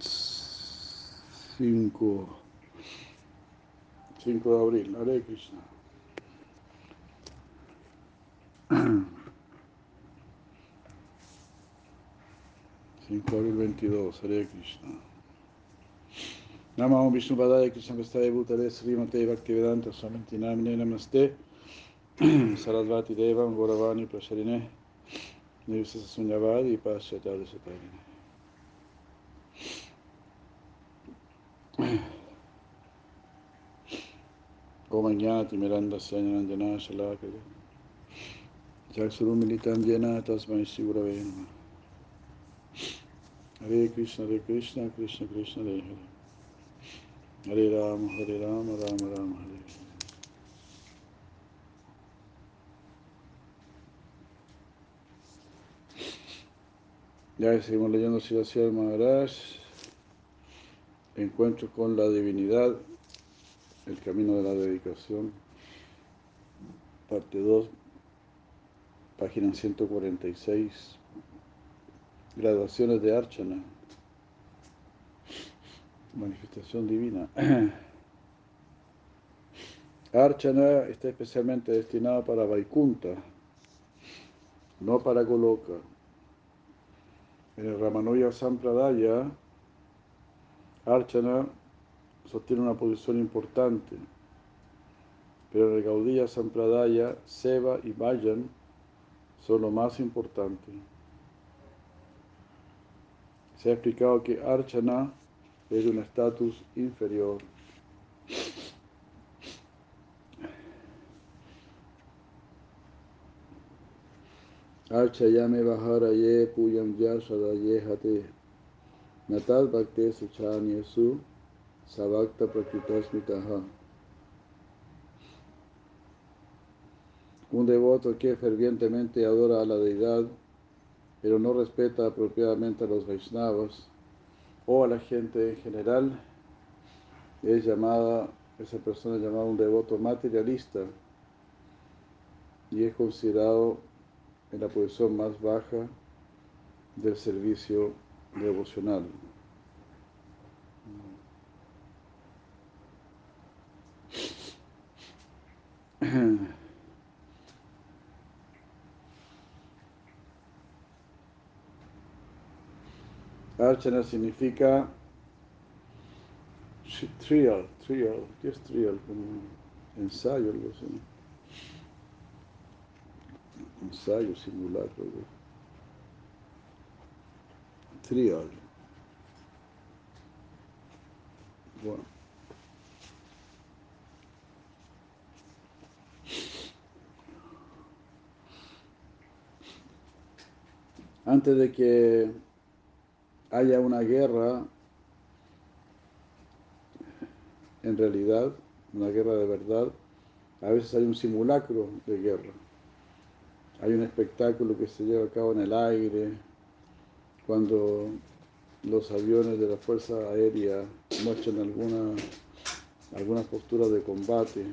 5, 5 de abril, Hare Krishna. 5 de abril 22, Hare Krishna. Namo Vishnu Padaya Krishna Vestaya Bhutale Srimate Bhaktivedanta Swamiti Namine Namaste Sarasvati Devam Gauravani Prasharine Nirvisa Sunyavadi Paschatya Satarine Om Jnati Miranda Sanyanandana Shalakaya Jaksuru Militam Jena Tasmai Sigurave Namaha Hare Krishna, Hare Krishna, Krishna Krishna, Hare Hare. Rama, Hare Rama, Rama Rama, Hare. Ya seguimos leyendo Sivasya Maharaj, Encuentro con la Divinidad, El Camino de la Dedicación, parte 2, página 146 graduaciones de Archana, manifestación divina. Archana está especialmente destinado para Vaikunta, no para Goloka. En el Ramanuja Sampradaya, Archana sostiene una posición importante, pero el Gaudiya Sampradaya, Seva y Vayan son lo más importante. Se ha explicado que Archana es de un estatus inferior. Archayame Baharaye Puyam Yashadaye Hate Natal Bhakte Suchanyesu Savakta Prakritasmitaha Un devoto que fervientemente adora a la deidad pero no respeta apropiadamente a los Vaishnavas o a la gente en general, es llamada, esa persona es llamada un devoto materialista y es considerado en la posición más baja del servicio devocional. Archana significa trial, trial, ¿qué es trial? Como ensayo, algo. Ensayo, simulacro. Trial. Bueno. Antes de que haya una guerra, en realidad, una guerra de verdad, a veces hay un simulacro de guerra. Hay un espectáculo que se lleva a cabo en el aire, cuando los aviones de la Fuerza Aérea muestran alguna, alguna postura de combate.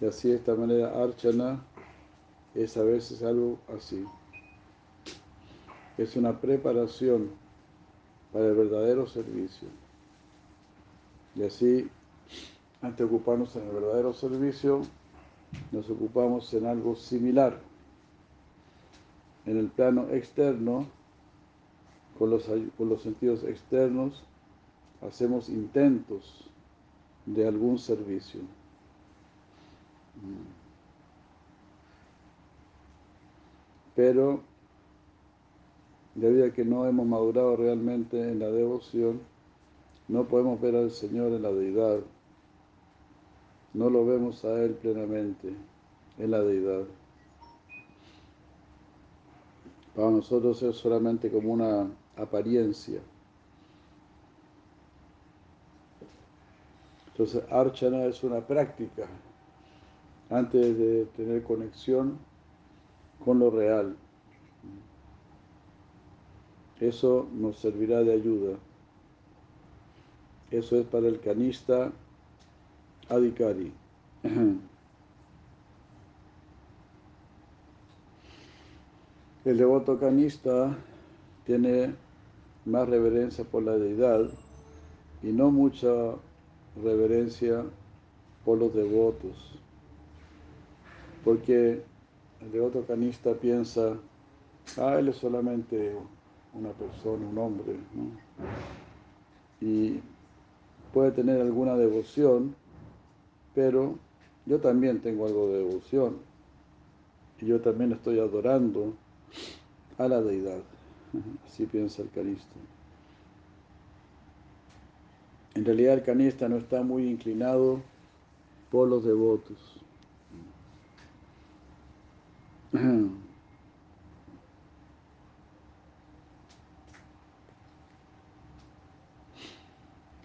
Y así de esta manera Archana es a veces algo así es una preparación para el verdadero servicio. Y así, antes de ocuparnos en el verdadero servicio, nos ocupamos en algo similar. En el plano externo, con los, con los sentidos externos, hacemos intentos de algún servicio. Pero debido a que no hemos madurado realmente en la devoción, no podemos ver al Señor en la deidad, no lo vemos a Él plenamente en la deidad. Para nosotros es solamente como una apariencia. Entonces, Archana es una práctica antes de tener conexión con lo real. Eso nos servirá de ayuda. Eso es para el canista Adhikari. El devoto canista tiene más reverencia por la deidad y no mucha reverencia por los devotos. Porque el devoto canista piensa, ah, él es solamente una persona, un hombre, y puede tener alguna devoción, pero yo también tengo algo de devoción, y yo también estoy adorando a la deidad. Así piensa el canista. En realidad el canista no está muy inclinado por los devotos.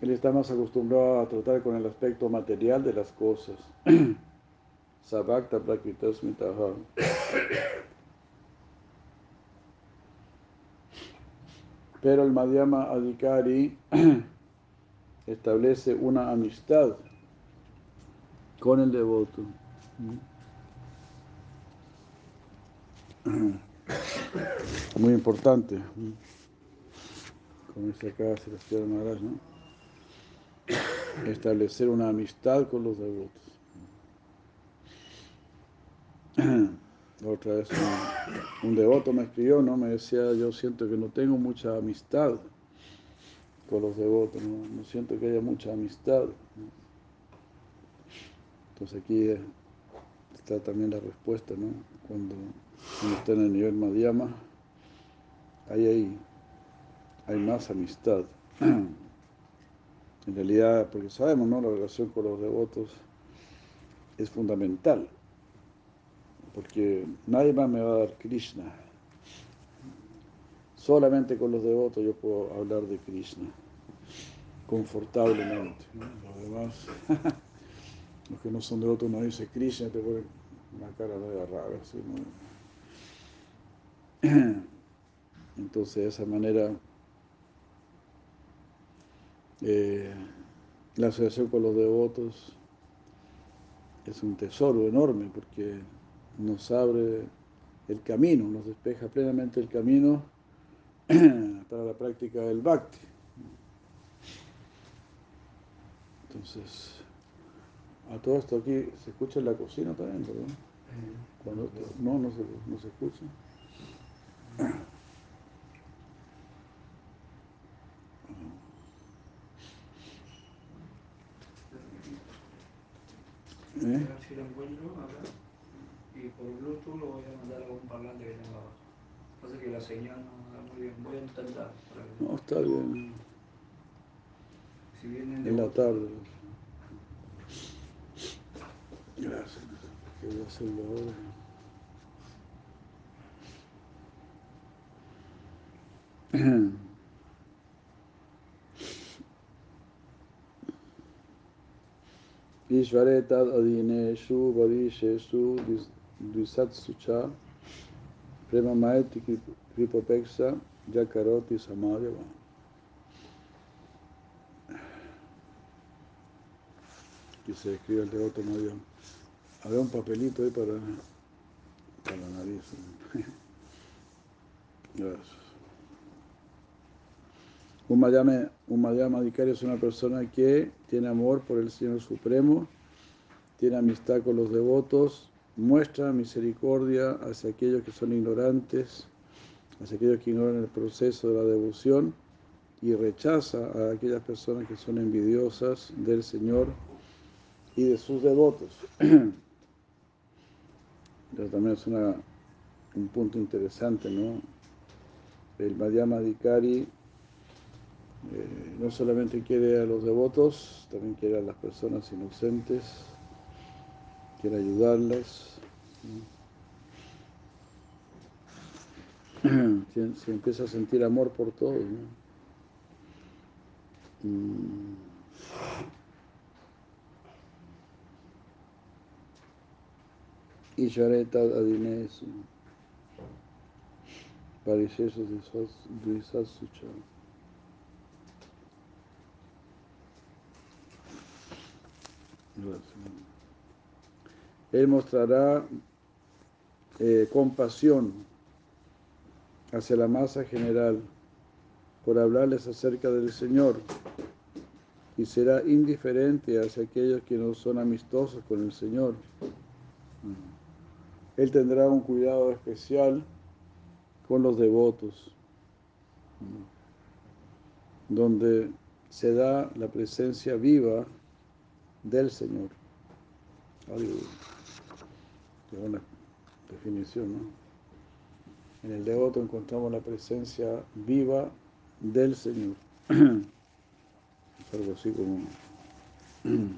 Él está más acostumbrado a tratar con el aspecto material de las cosas. Sabakta Prakritasmitaha. Pero el Madhyama Adhikari establece una amistad con el devoto. Muy importante. Como dice acá Sebastián Maharaj, ¿no? Establecer una amistad con los devotos. otra vez un, devoto me escribió, ¿no? Me decía, yo siento que no tengo mucha amistad con los devotos, no, siento que haya mucha amistad. Entonces aquí está también la respuesta, ¿no? Cuando uno está en el nivel Madhyama, ahí hay, más amistad. En realidad, porque sabemos, ¿no? La relación con los devotos es fundamental porque nadie más me va a dar Krishna. Solamente con los devotos yo puedo hablar de Krishna, confortablemente. Demás, los que no son devotos, no dicen Krishna, te ponen una cara media rara. Entonces, de esa manera, eh, la asociación con los devotos es un tesoro enorme porque nos abre el camino, nos despeja plenamente el camino para la práctica del bhakti. Entonces, a todo esto aquí, ¿se escucha en la cocina también? Cuando no, no se, no se escucha. ¿Eh? y por Bluetooth lo voy a mandar a un parlante que tengo abajo. Pasa que la señal no da muy bien. Voy a intentar. No, está bien. Si vienen en la tarde. Gracias. ¿Qué voy a hacerlo ahora? Ishvare tad adineshu varisheshu Dvisatsucha Prema Maeti Kripopexa Yakaroti Samadhyava. Aquí se escribe el devoto Madhyam. Había un papelito ahí para, para la nariz. Gracias. Un Madhyama, un Madhyama es una persona que tiene amor por el Señor Supremo, tiene amistad con los devotos muestra misericordia hacia aquellos que son ignorantes, hacia aquellos que ignoran el proceso de la devoción y rechaza a aquellas personas que son envidiosas del Señor y de sus devotos. También es una, un punto interesante, ¿no? El Madhyama Dikari eh, no solamente quiere a los devotos, también quiere a las personas inocentes quiere ayudarlas. Se, empieza a sentir amor por todo. ¿no? Mm. Y Shareta Adinesu, Parisesos de Sasucha. Gracias. Él mostrará eh, compasión hacia la masa general por hablarles acerca del Señor y será indiferente hacia aquellos que no son amistosos con el Señor. Él tendrá un cuidado especial con los devotos, donde se da la presencia viva del Señor. qué buena definición, ¿no? En el devoto encontramos la presencia viva del Señor. Es algo así como,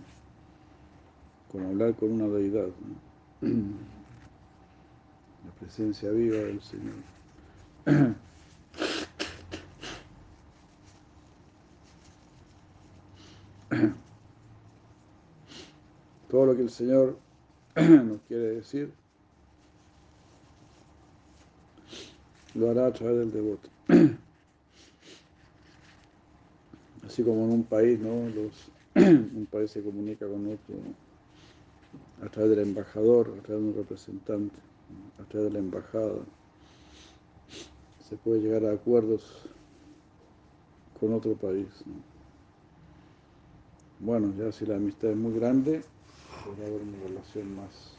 como hablar con una deidad. La presencia viva del Señor. Todo lo que el Señor nos quiere decir, lo hará a través del devoto. Así como en un país, ¿no? Un país se comunica con otro a través del embajador, a través de un representante, a través de la embajada. Se puede llegar a acuerdos con otro país. Bueno, ya si la amistad es muy grande, podría haber una relación más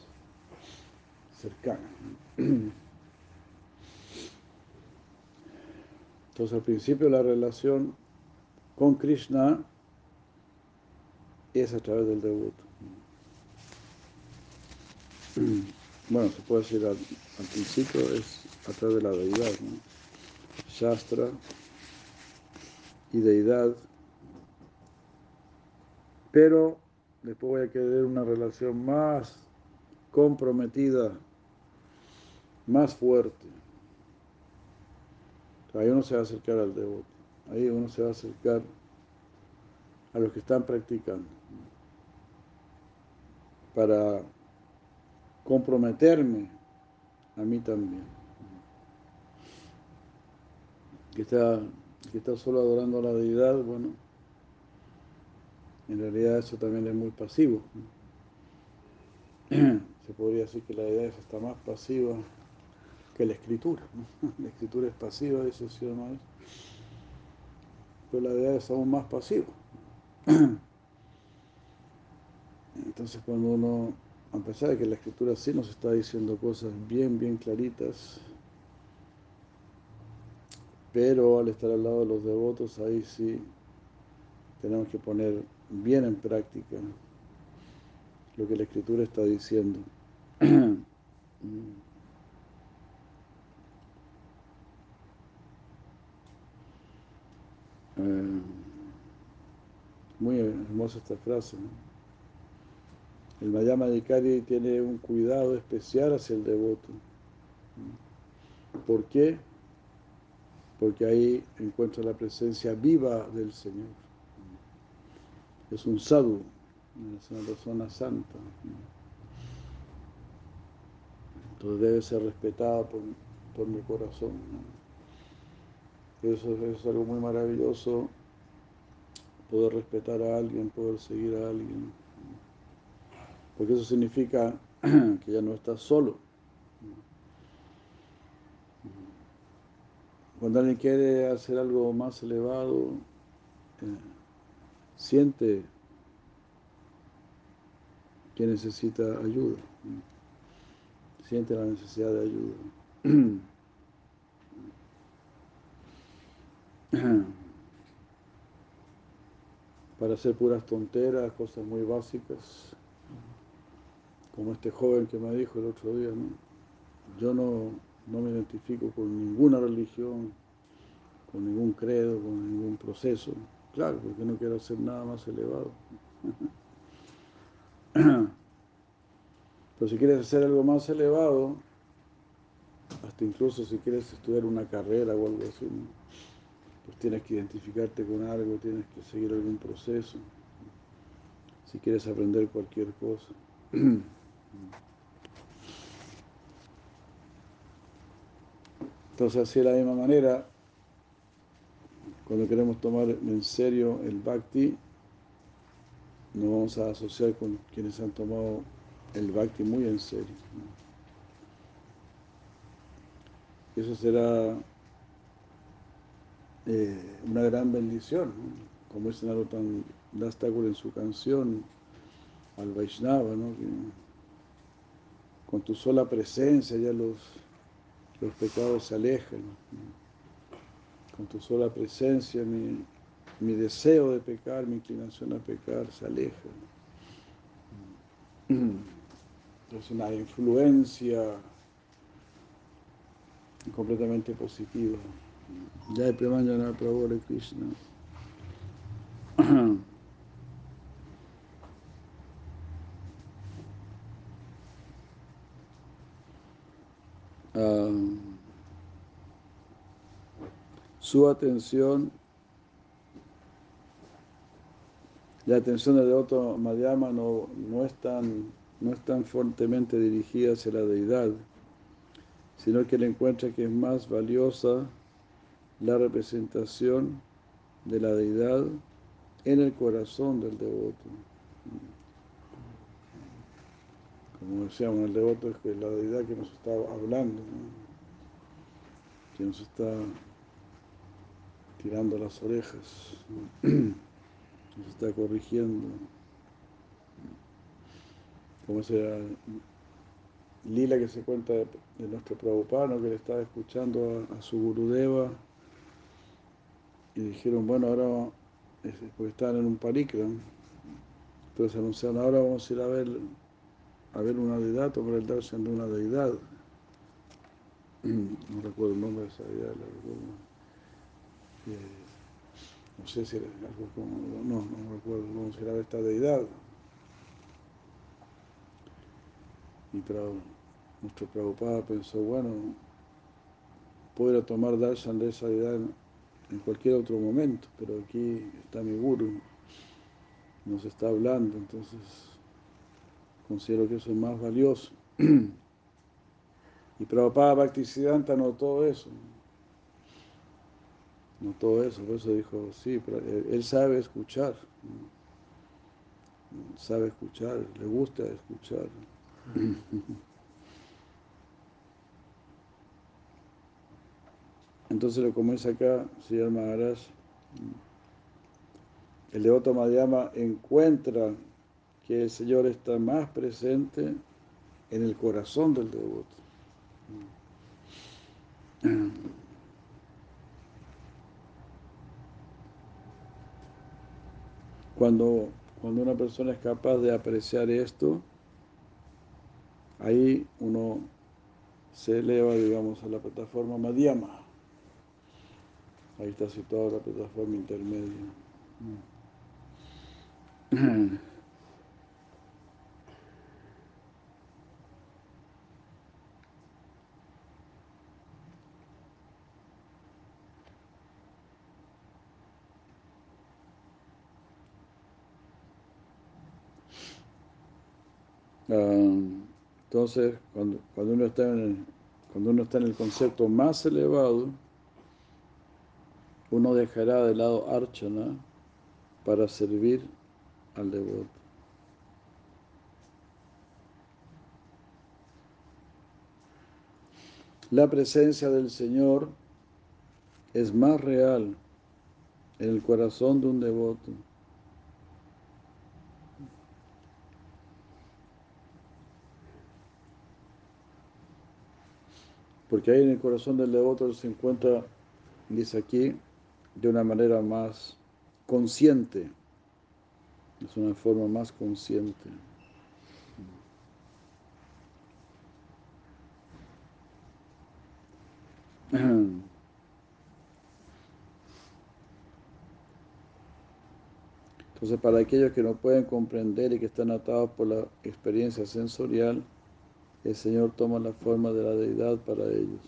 cercana. Entonces al principio la relación con Krishna es a través del devoto. Bueno, se puede decir al, principio es a través de la deidad, Shastra y deidad, pero después voy a querer una relación más comprometida, más fuerte. Ahí uno se va a acercar al devoto. Ahí uno se va a acercar a los que están practicando para comprometerme a mí también. Que está, que está solo adorando a la deidad, bueno, en realidad eso también es muy pasivo. Se podría decir que la deidad está más pasiva que la escritura. La escritura es pasiva, o no pero la deidad es aún más pasiva. Entonces cuando uno, a pesar de que la escritura sí nos está diciendo cosas bien, bien claritas, pero al estar al lado de los devotos, ahí sí tenemos que poner bien en práctica lo que la escritura está diciendo. Eh, muy hermosa esta frase. El Mayama Dikari tiene un cuidado especial hacia el devoto. ¿Por qué? Porque ahí encuentra la presencia viva del Señor. Es un sadhu, es una persona santa. Entonces debe ser respetada por, por mi corazón. Eso, es algo muy maravilloso, poder respetar a alguien, poder seguir a alguien. Porque eso significa que ya no estás solo. Cuando alguien quiere hacer algo más elevado, eh, siente que necesita ayuda, siente la necesidad de ayuda. para hacer puras tonteras, cosas muy básicas, como este joven que me dijo el otro día, yo no, no me identifico con ninguna religión, con ningún credo, con ningún proceso, claro, porque no quiero hacer nada más elevado. Pero si quieres hacer algo más elevado, hasta incluso si quieres estudiar una carrera o algo así, pues tienes que identificarte con algo, tienes que seguir algún proceso, si quieres aprender cualquier cosa. Entonces, así de la misma manera, cuando queremos tomar en serio el bhakti, nos vamos a asociar con quienes han tomado el bhakti muy en serio. Eso será eh, una gran bendición, como es Narottam Das Thakur en su canción al Vaishnava, ¿no? Con tu sola presencia ya los, los pecados se alejan. Con tu sola presencia mi, mi deseo de pecar, mi inclinación a pecar se aleja. Es una influencia completamente positiva. Ya hay Premanjana Prabhu Krishna. Ah, su atención, la atención del devoto Madhyama no, no, es tan, no es tan fuertemente dirigida hacia la deidad, sino que le encuentra que es más valiosa la representación de la deidad en el corazón del devoto. Como decíamos, el devoto es la deidad que nos está hablando, que nos está tirando las orejas, nos está corrigiendo. Como esa lila que se cuenta de, nuestro Prabhupada, que le estaba escuchando a, su Gurudeva y dijeron, bueno, ahora, porque estaban en un parikram, entonces anunciaron, ahora vamos a ir a ver, a ver una deidad, tomar el darshan de una deidad. No recuerdo el nombre de esa deidad, no sé si era algo como, no, no recuerdo, vamos a ir a ver esta deidad. Y nuestro Prabhupada pensó, bueno, puedo tomar darshan de esa deidad en cualquier otro momento, pero aquí está mi guru, nos está hablando, entonces considero que eso es más valioso. Y Prabhupada Bhaktisiddhanta notó eso, notó eso, por eso dijo, sí, pero él sabe escuchar, sabe escuchar, le gusta escuchar. Entonces lo comienza acá, señor Maharaj. El devoto Madhyama encuentra que el Señor está más presente en el corazón del devoto. Cuando, cuando una persona es capaz de apreciar esto, ahí uno se eleva, digamos, a la plataforma Madhyama. Ahí está situada la plataforma intermedia. entonces, cuando, uno está en el, uno está en el concepto más elevado, uno dejará de lado Archana para servir al devoto. La presencia del Señor es más real en el corazón de un devoto. Porque ahí en el corazón del devoto se encuentra, dice aquí, de una manera más consciente. Es una forma más consciente. Entonces, para aquellos que no pueden comprender y que están atados por la experiencia sensorial, el Señor toma la forma de la deidad para ellos.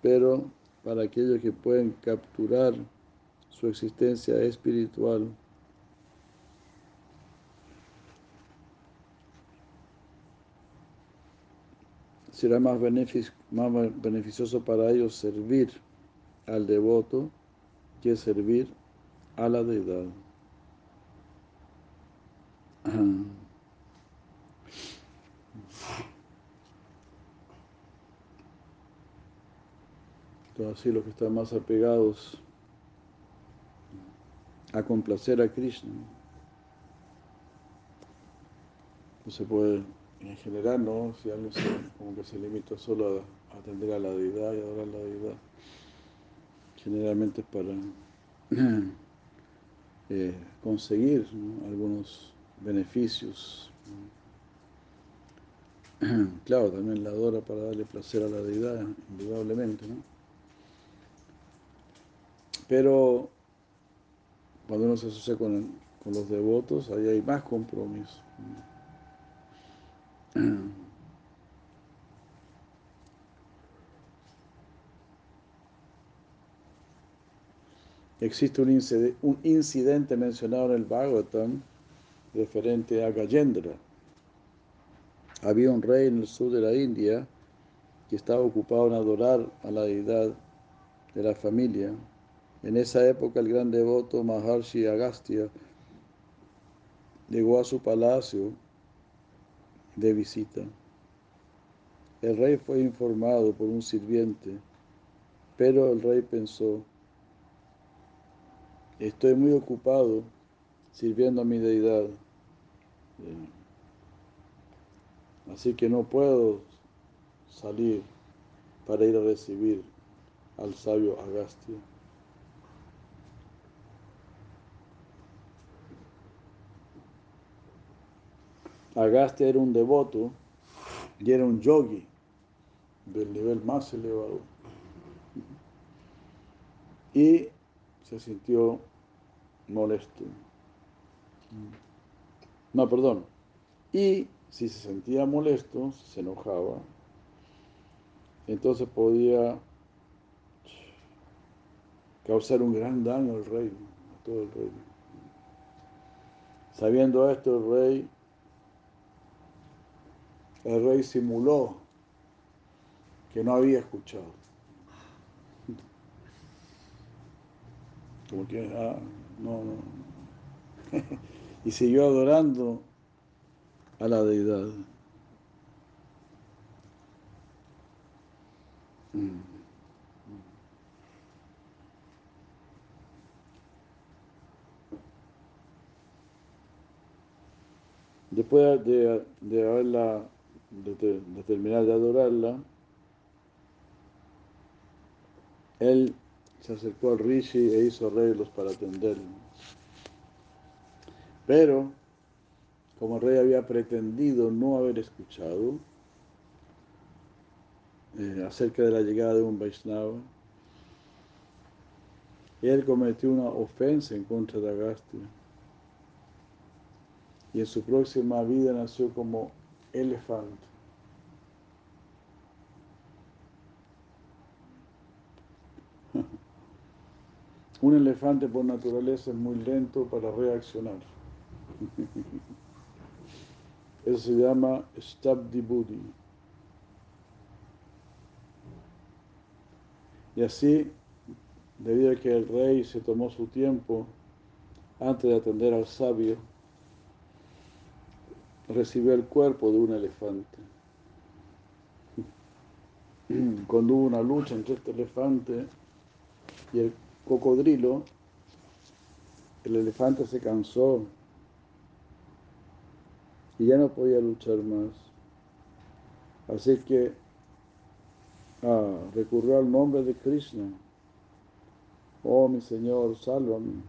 Pero para aquellos que pueden capturar su existencia espiritual, será más, beneficioso para ellos servir al devoto que servir a la deidad. Así los que están más apegados a complacer a Krishna. No se puede, en general, ¿no? Si alguien se, como que se limita solo a atender a la deidad y adorar a la deidad, generalmente es para eh, conseguir algunos beneficios. Claro, también la adora para darle placer a la deidad, indudablemente, ¿no? Pero cuando uno se asocia con, con los devotos, ahí hay más compromiso. Existe un incidente, un incidente mencionado en el Bhagavatam referente a Gajendra. Había un rey en el sur de la India que estaba ocupado en adorar a la deidad de la familia. En esa época el gran devoto Maharshi Agastya llegó a su palacio de visita. El rey fue informado por un sirviente, pero el rey pensó, estoy muy ocupado sirviendo a mi deidad, así que no puedo salir para ir a recibir al sabio Agastya. Agastya era un devoto y era un yogi del nivel más elevado. Y se sintió molesto. No, perdón. Y si se sentía molesto, se enojaba, entonces podía causar un gran daño al rey, a todo el rey. Sabiendo esto, el rey el rey simuló que no había escuchado. Como que, ah, no, no. y siguió adorando a la deidad. Después de, de haberla de, de terminar de adorarla, él se acercó al Rishi e hizo arreglos para atenderlo. Pero, como el rey había pretendido no haber escuchado eh, acerca de la llegada de un Vaishnava, él cometió una ofensa en contra de Agastya. Y en su próxima vida nació como elefante. Un elefante por naturaleza es muy lento para reaccionar. Eso se llama Stabdi Buddhi. Y así, debido a que el rey se tomó su tiempo antes de atender al sabio, recibió el cuerpo de un elefante. Cuando hubo una lucha entre este elefante y el cocodrilo, el elefante se cansó y ya no podía luchar más. Así que ah, recurrió al nombre de Krishna. Oh mi Señor, sálvame.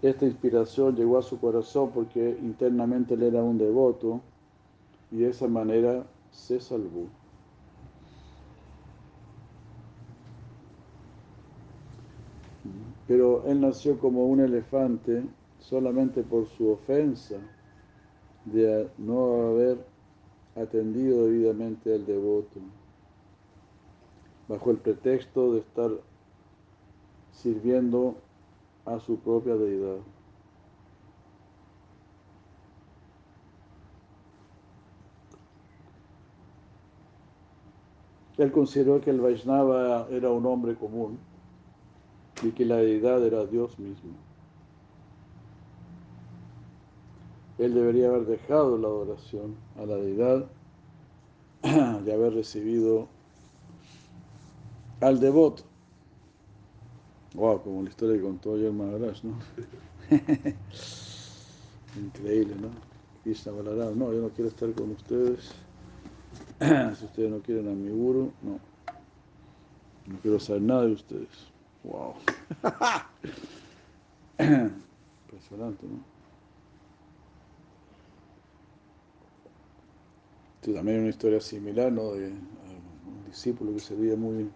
Esta inspiración llegó a su corazón porque internamente él era un devoto y de esa manera se salvó. Pero él nació como un elefante solamente por su ofensa de no haber atendido debidamente al devoto, bajo el pretexto de estar sirviendo a su propia deidad. Él consideró que el Vaishnava era un hombre común y que la deidad era Dios mismo. él debería haber dejado la adoración a la deidad de haber recibido al devoto. Wow, como la historia que contó ayer Maharaj, ¿no? Increíble, ¿no? Krishna Balaram, no, yo no quiero estar con ustedes. si ustedes no quieren a mi guru, no. No quiero saber nada de ustedes. Wow. Impresionante, ¿no? Esto también hay una historia similar, ¿no? De un discípulo que servía muy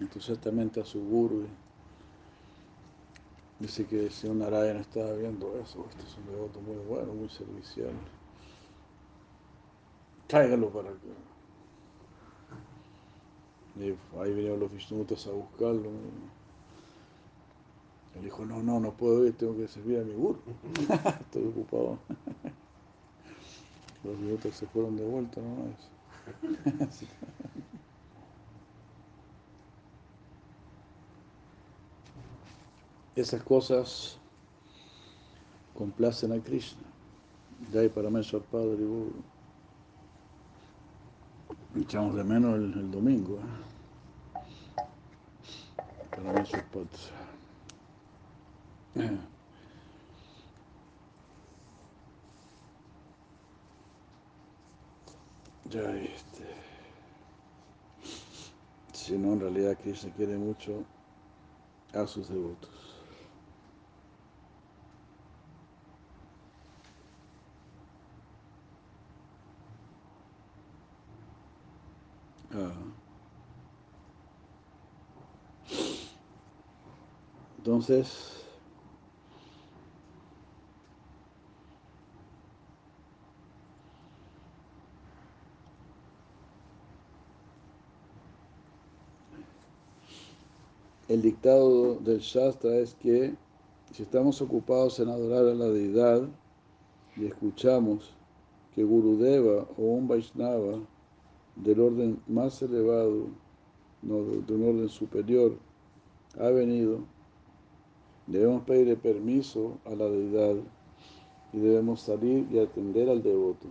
entusiastamente a su guru. Dice que el señor Narayana estaba viendo eso. Este es un devoto muy bueno, muy servicial. Tráigalo para acá. Ahí vinieron los Vishnutas a buscarlo. Él dijo, no, no, no puedo ir, tengo que servir a mi guru. Estoy ocupado. Los Vishnutas se fueron de vuelta nomás. Esas cosas complacen a Krishna. De ahí para Meshwar Padre y. Echamos de menos el, el domingo. ¿eh? Para Meshwar Padre. Ya este. Si no, en realidad Krishna quiere mucho a sus devotos. Ah. Entonces, el dictado del Shastra es que si estamos ocupados en adorar a la deidad y escuchamos que Gurudeva o un Vaishnava del orden más elevado, no, de un orden superior, ha venido, debemos pedirle permiso a la deidad y debemos salir y atender al devoto.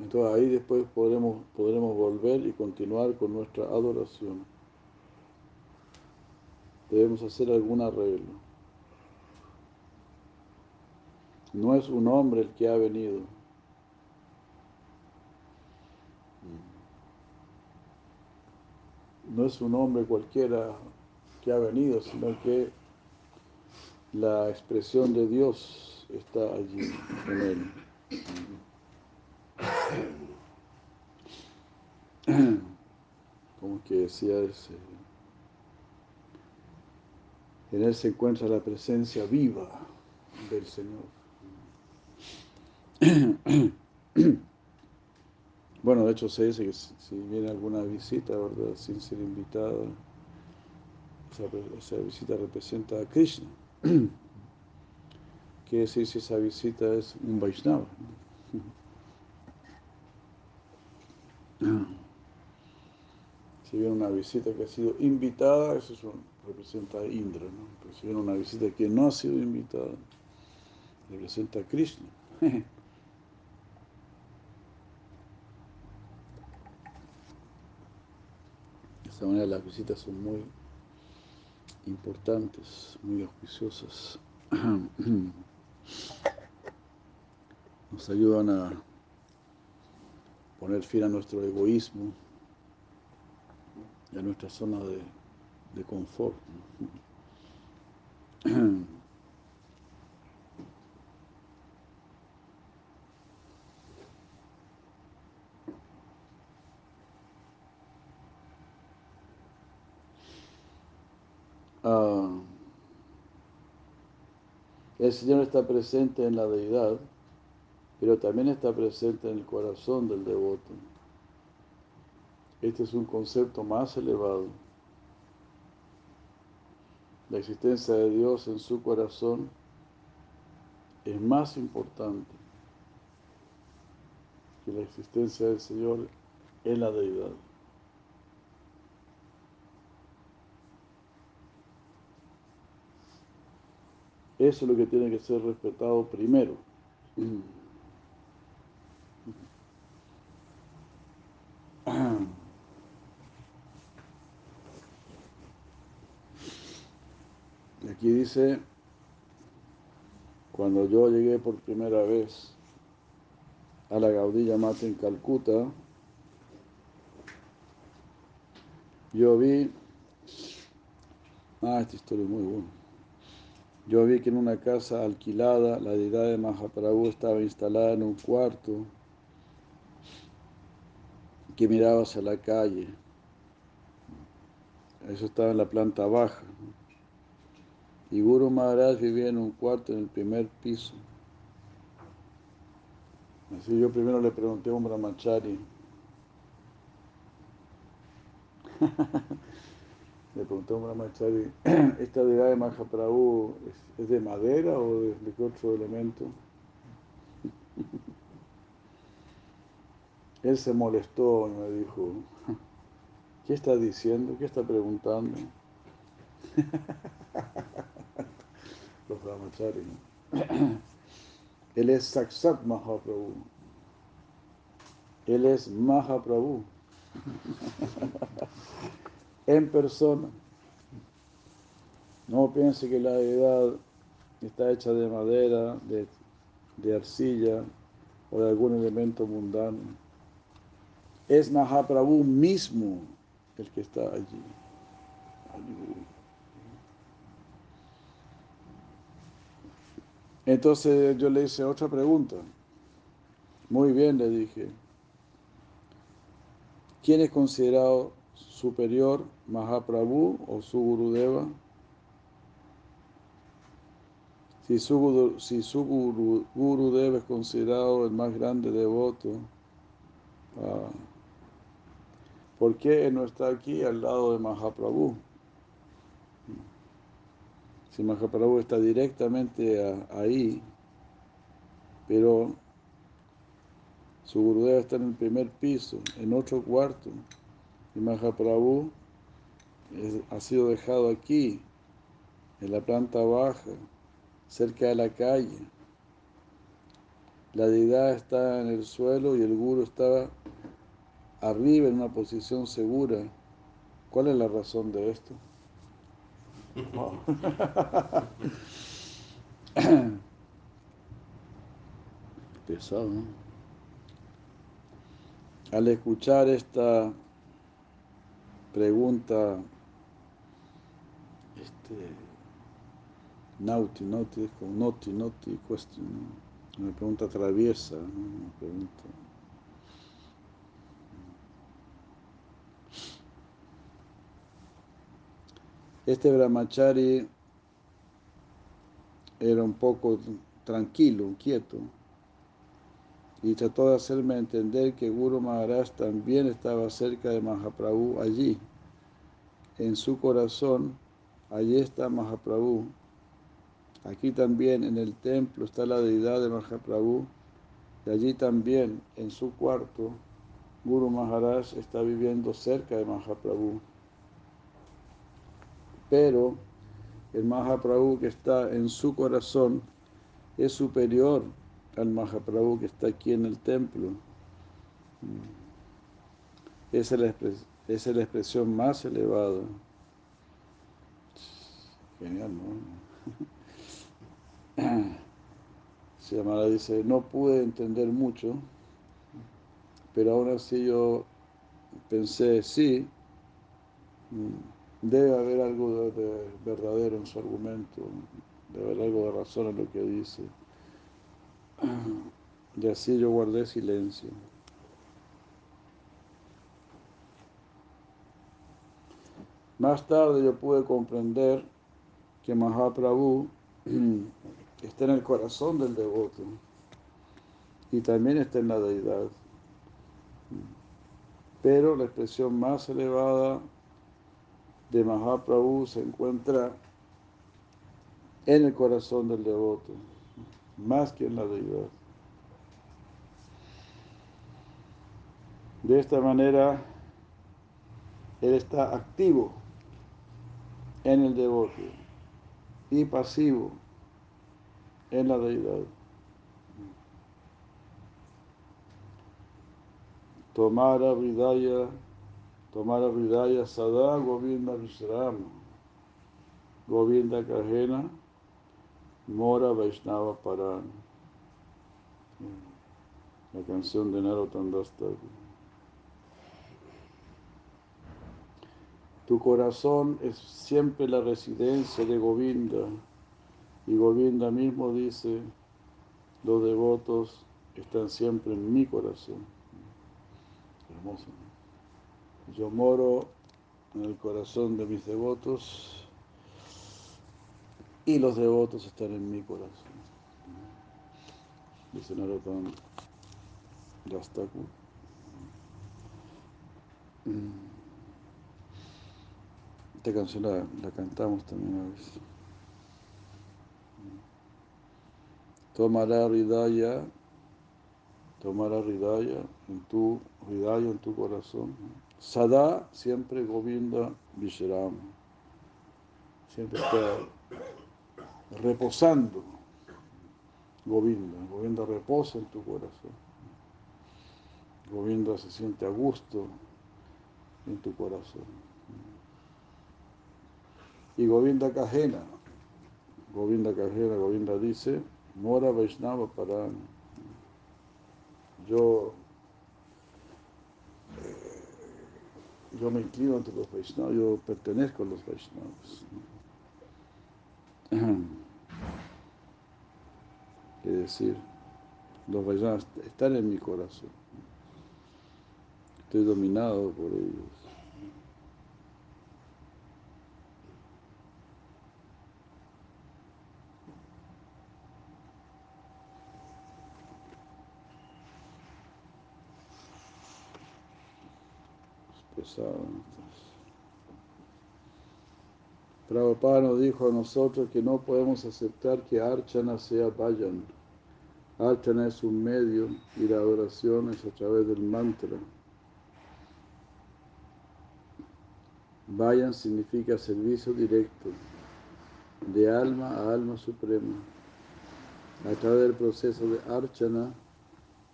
Entonces ahí después podremos, podremos volver y continuar con nuestra adoración. Debemos hacer algún arreglo. No es un hombre el que ha venido. No es un hombre cualquiera que ha venido, sino que la expresión de Dios está allí en él. Como que decía ese, en él se encuentra la presencia viva del Señor. Bueno, de hecho se dice que si viene alguna visita, ¿verdad? Sin ser invitada, esa, esa visita representa a Krishna. Quiere decir si esa visita es un Vaishnava. Si viene una visita que ha sido invitada, eso es un, representa a Indra, ¿no? Pero si viene una visita que no ha sido invitada, representa a Krishna. De esta manera las visitas son muy importantes, muy auspiciosas. Nos ayudan a poner fin a nuestro egoísmo y a nuestra zona de, de confort. el Señor está presente en la deidad, pero también está presente en el corazón del devoto. Este es un concepto más elevado. La existencia de Dios en su corazón es más importante que la existencia del Señor en la deidad. Eso es lo que tiene que ser respetado primero. Y aquí dice, cuando yo llegué por primera vez a la Gaudilla Mata en Calcuta, yo vi, ah, esta historia es muy buena. Yo vi que en una casa alquilada la deidad de Mahaprabhu estaba instalada en un cuarto que miraba hacia la calle. Eso estaba en la planta baja. Y Guru Maharaj vivía en un cuarto en el primer piso. Así yo primero le pregunté a un brahmachari. le pregunté a brahmachari, ¿esta deidad de Mahaprabhu es, es de madera o de, de otro elemento? Él se molestó y me dijo, ¿qué está diciendo? ¿Qué está preguntando? Los brahmacharis. Él es Saksat Mahaprabhu. Él es Mahaprabhu. En persona. No piense que la deidad está hecha de madera, de, de arcilla o de algún elemento mundano. Es Mahaprabhu mismo el que está allí. Entonces yo le hice otra pregunta. Muy bien, le dije. ¿Quién es considerado superior, Mahaprabhu o su Gurudeva? Si su, si su guru, Gurudeva es considerado el más grande devoto, ah, ¿por qué no está aquí al lado de Mahaprabhu? Si Mahaprabhu está directamente ahí, pero su Gurudeva está en el primer piso, en otro cuarto, y Mahaprabhu es, ha sido dejado aquí, en la planta baja, cerca de la calle. La deidad está en el suelo y el guru está arriba en una posición segura. ¿Cuál es la razón de esto? Pesado, ¿no? Al escuchar esta pregunta, este, naughty, naughty, es como naughty, naughty question, ¿no? una pregunta traviesa, una pregunta. Este brahmachari era un poco tranquilo, quieto, y trató de hacerme entender que Guru Maharaj también estaba cerca de Mahaprabhu allí. En su corazón, allí está Mahaprabhu. Aquí también en el templo está la deidad de Mahaprabhu. Y allí también, en su cuarto, Guru Maharaj está viviendo cerca de Mahaprabhu. Pero el Mahaprabhu que está en su corazón es superior al Mahaprabhu que está aquí en el templo. Esa es la, expres es la expresión más elevada. Genial, ¿no? Siamara dice, no pude entender mucho, pero aún así yo pensé, sí, debe haber algo de, de verdadero en su argumento, debe haber algo de razón en lo que dice. Y así yo guardé silencio. Más tarde yo pude comprender que Mahaprabhu está en el corazón del devoto y también está en la deidad. Pero la expresión más elevada de Mahaprabhu se encuentra en el corazón del devoto, más que en la deidad. De esta manera, él está activo en el devoto y pasivo en la deidad. Tomara Hridaya, Tomara Hridaya Sada Govinda Vishrama, Govinda Kahena, Mora Vaishnava Paran. La canción de Narottam Das Tu corazón es siempre la residencia de Govinda. Y Govinda mismo dice, los devotos están siempre en mi corazón. Hermoso. Yo moro en el corazón de mis devotos y los devotos están en mi corazón. Dice Narottam Dastaku. Esta canción la, cantamos también a veces. Tomará Ridaya, tomará Ridaya en tu Ridaya, en tu corazón. Sada, siempre Govinda Visharam. Siempre está reposando. Govinda, Govinda reposa en tu corazón. Govinda se siente a gusto en tu corazón y Govinda Kajena. Govinda Kajena, Govinda dice, Mora Vaishnava para Yo, eh, yo me inclino ante los Vaishnavas, yo pertenezco a los Vaishnavas. Quiere decir, los Vaishnavas están en mi corazón. Estoy dominado por ellos. Prabhupada nos dijo a nosotros que no podemos aceptar que Archana sea Vayan. Archana es un medio y la adoración es a través del mantra. Vayan significa servicio directo, de alma a alma suprema. A través del proceso de Archana,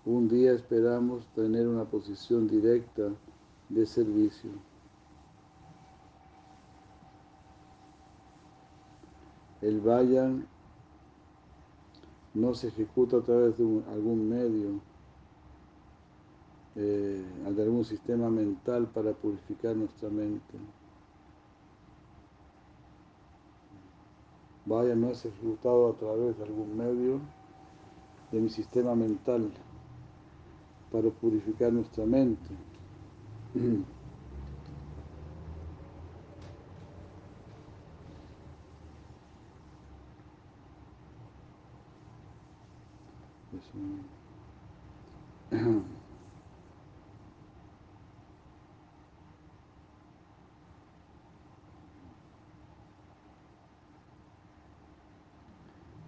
un día esperamos tener una posición directa de servicio. El vayan no se ejecuta a través de algún medio, eh, de algún sistema mental para purificar nuestra mente. Vayan no es ejecutado a través de algún medio de mi sistema mental para purificar nuestra mente.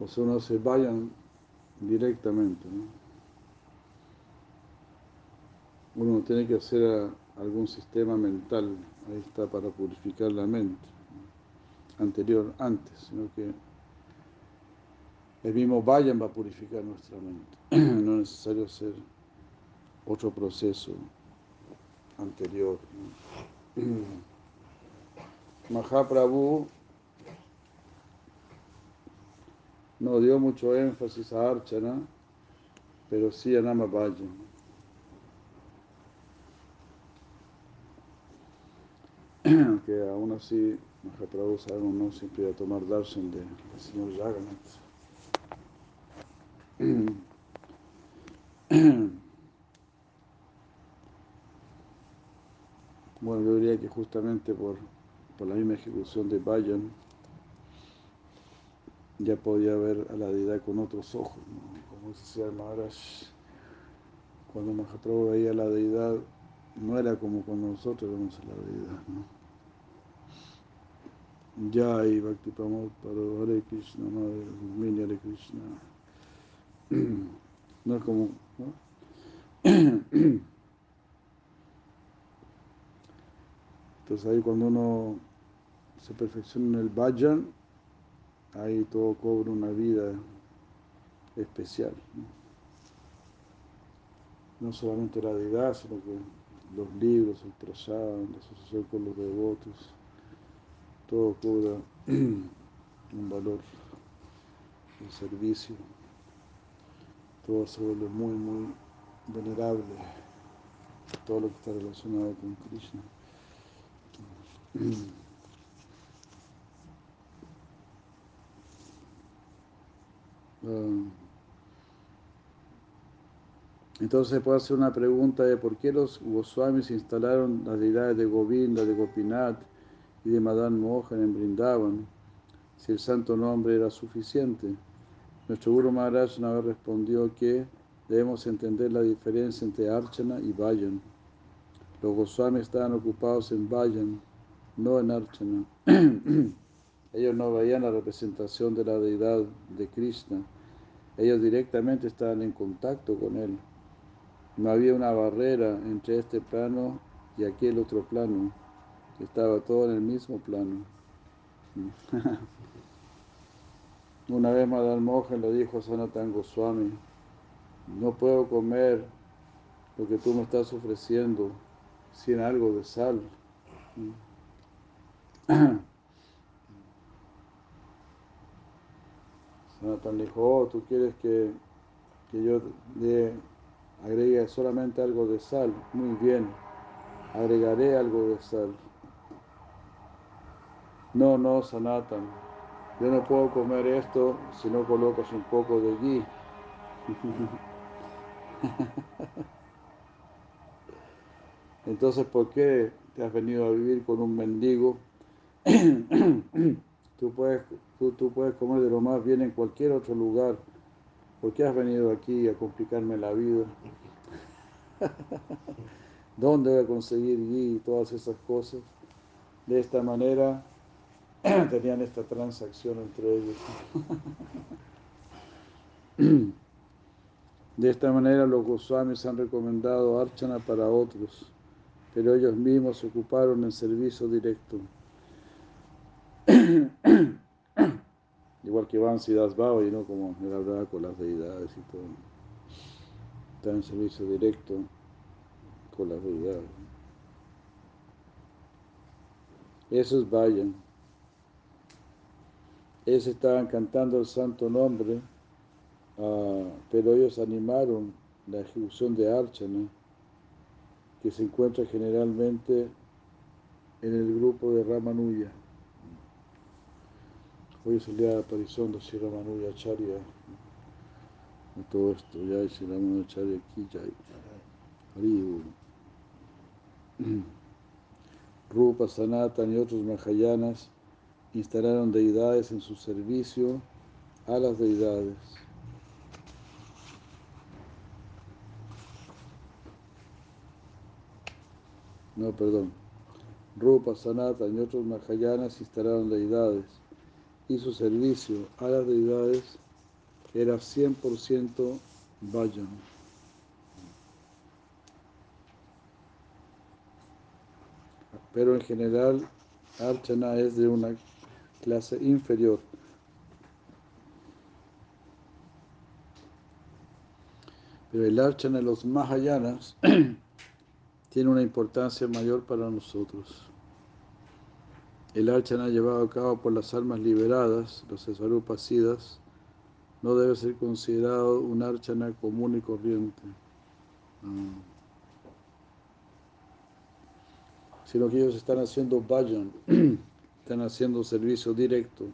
O sea, no se vayan directamente. Uno tiene que hacer algún sistema mental, ahí está, para purificar la mente, anterior, antes, sino que el mismo vayan va a purificar nuestra mente, no es necesario hacer otro proceso anterior. Mahaprabhu no dio mucho énfasis a Archana, pero sí a Nama Vayan. que aún así Mahaprabhu sabemos no siempre a tomar darshan del señor Jagannath. Bueno, yo diría que justamente por, por la misma ejecución de Bayan ya podía ver a la deidad con otros ojos, como decía Maharaj, cuando Mahaprabhu veía a la deidad no era como cuando nosotros vemos a la deidad, ¿no? Jai Bhakti Pramod Paro Hare Krishna, Madre Hare Krishna. No es como. Entonces ahí cuando uno se perfecciona en el bhajan, ahí todo cobra una vida especial. No solamente la deidad, sino que los libros, el prasad, la asociación con los devotos, todo cobra un valor, un servicio, todo se vuelve muy, muy venerable, todo lo que está relacionado con Krishna. Ah. Entonces se puede hacer una pregunta de por qué los Goswamis instalaron las deidades de Govinda, de Gopinath y de Madan Mohan en Brindavan, si el santo nombre era suficiente. Nuestro Guru Maharaj una vez respondió que debemos entender la diferencia entre Archana y Vayan. Los Goswamis estaban ocupados en Vayan, no en Archana. Ellos no veían la representación de la deidad de Krishna. Ellos directamente estaban en contacto con él. No había una barrera entre este plano y aquel otro plano. Estaba todo en el mismo plano. Una vez Madame Mohan le dijo a Sanatan Goswami, no puedo comer lo que tú me estás ofreciendo sin algo de sal. Sanatan dijo, oh, tú quieres que, que yo le agregue solamente algo de sal. Muy bien, agregaré algo de sal. No, no, Sanatan, yo no puedo comer esto si no colocas un poco de ghee. Entonces, ¿por qué te has venido a vivir con un mendigo? Tú, puedes, tú, tú puedes comer de lo más bien en cualquier otro lugar. ¿Por qué has venido aquí a complicarme la vida? ¿Dónde voy a conseguir y todas esas cosas? De esta manera tenían esta transacción entre ellos. De esta manera los Goswamis han recomendado Archana para otros, pero ellos mismos se ocuparon en servicio directo. Igual que Vansi Das y ¿no? como él hablaba con las deidades y todo. Está en servicio directo con las deidades. Esos vayan. Ellos estaban cantando el santo nombre Ah, pero ellos animaron la ejecución de Archana, que se encuentra generalmente en el grupo de Ramanuja. Hoy es el día de aparición de Sri Ramanuja Acharya. todo esto, ya hay Sri Ramanuja Acharya aquí, ya. Rupa, Sanatan y otros Mahayanas instalaron deidades en su servicio a las deidades. no, perdón, Rupa, Sanata y otros Mahayanas instalaron deidades y su servicio a las deidades era 100% Vayan. Pero en general, Archana es de una clase inferior. Pero el Archana de los Mahayanas tiene una importancia mayor para nosotros. El archana llevado a cabo por las almas liberadas, los esvarupasidas, no debe ser considerado un archana común y corriente, sino que ellos están haciendo vayan, están haciendo servicio directo.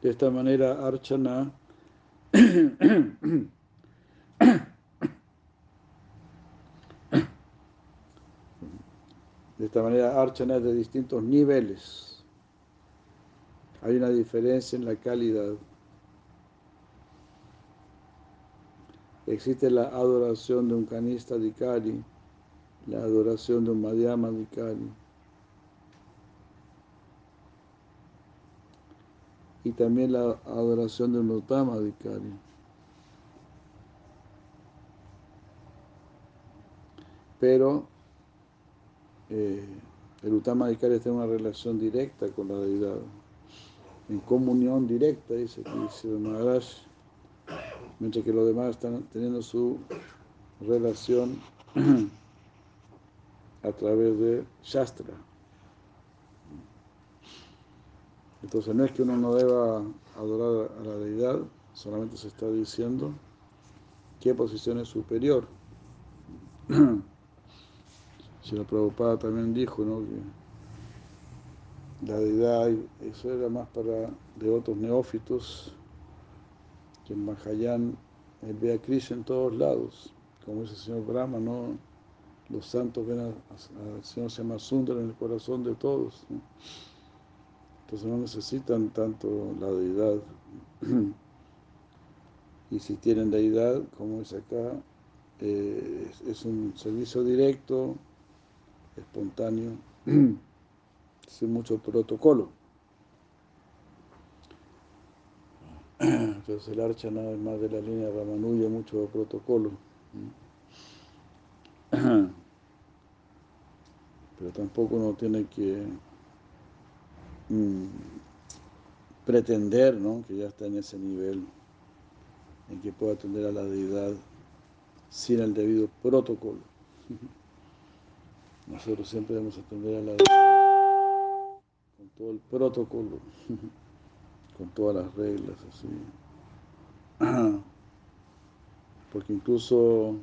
De esta manera, archana De esta manera, Archana es de distintos niveles. Hay una diferencia en la calidad. Existe la adoración de un canista dikari, la adoración de un madhyama dikari. Y también la adoración de un utama dikari. Pero eh, el Utama Dikari tiene una relación directa con la deidad. en comunión directa, dice aquí Maharaj, mientras que los demás están teniendo su relación a través de Shastra. Entonces no es que uno no deba adorar a la deidad, solamente se está diciendo qué posición es superior. Si la Prabhupada también dijo ¿no? que la deidad, eso era más para devotos neófitos, que en Mahayán él ve a Krishna en todos lados, como dice el señor Brahma, ¿no? los santos ven al Señor se llama en el corazón de todos. Entonces no necesitan tanto la deidad. y si tienen deidad, como es acá, eh, es, un servicio directo, espontáneo, sin mucho protocolo. Entonces el archa nada más de la línea Ramanuja, mucho protocolo. Pero tampoco uno tiene que mm, pretender ¿no? que ya está en ese nivel en que pueda atender a la deidad sin el debido protocolo. Nosotros siempre debemos atender a la con todo el protocolo, con todas las reglas, así. Porque incluso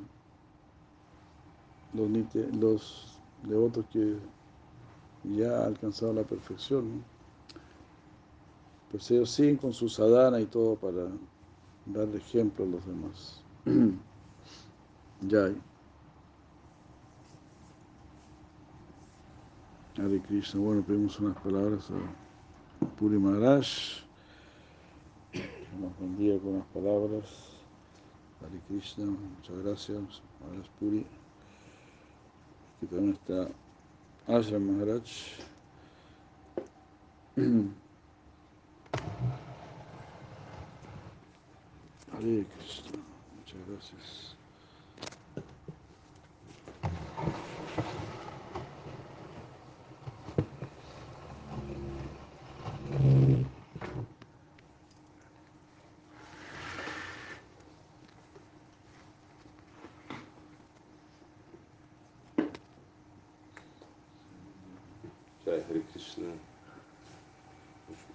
los, los devotos que ya han alcanzado la perfección, pues ellos siguen con su sadhana y todo para dar ejemplo a los demás. ya. Hare Krishna, bueno, pedimos unas palabras a Puri Maharaj, nos bendiga con unas palabras. Hare Krishna, muchas gracias, Maharaj Puri. Aquí también está Asha Maharaj. Hare Krishna. Muchas gracias. Jai Hare Krishna.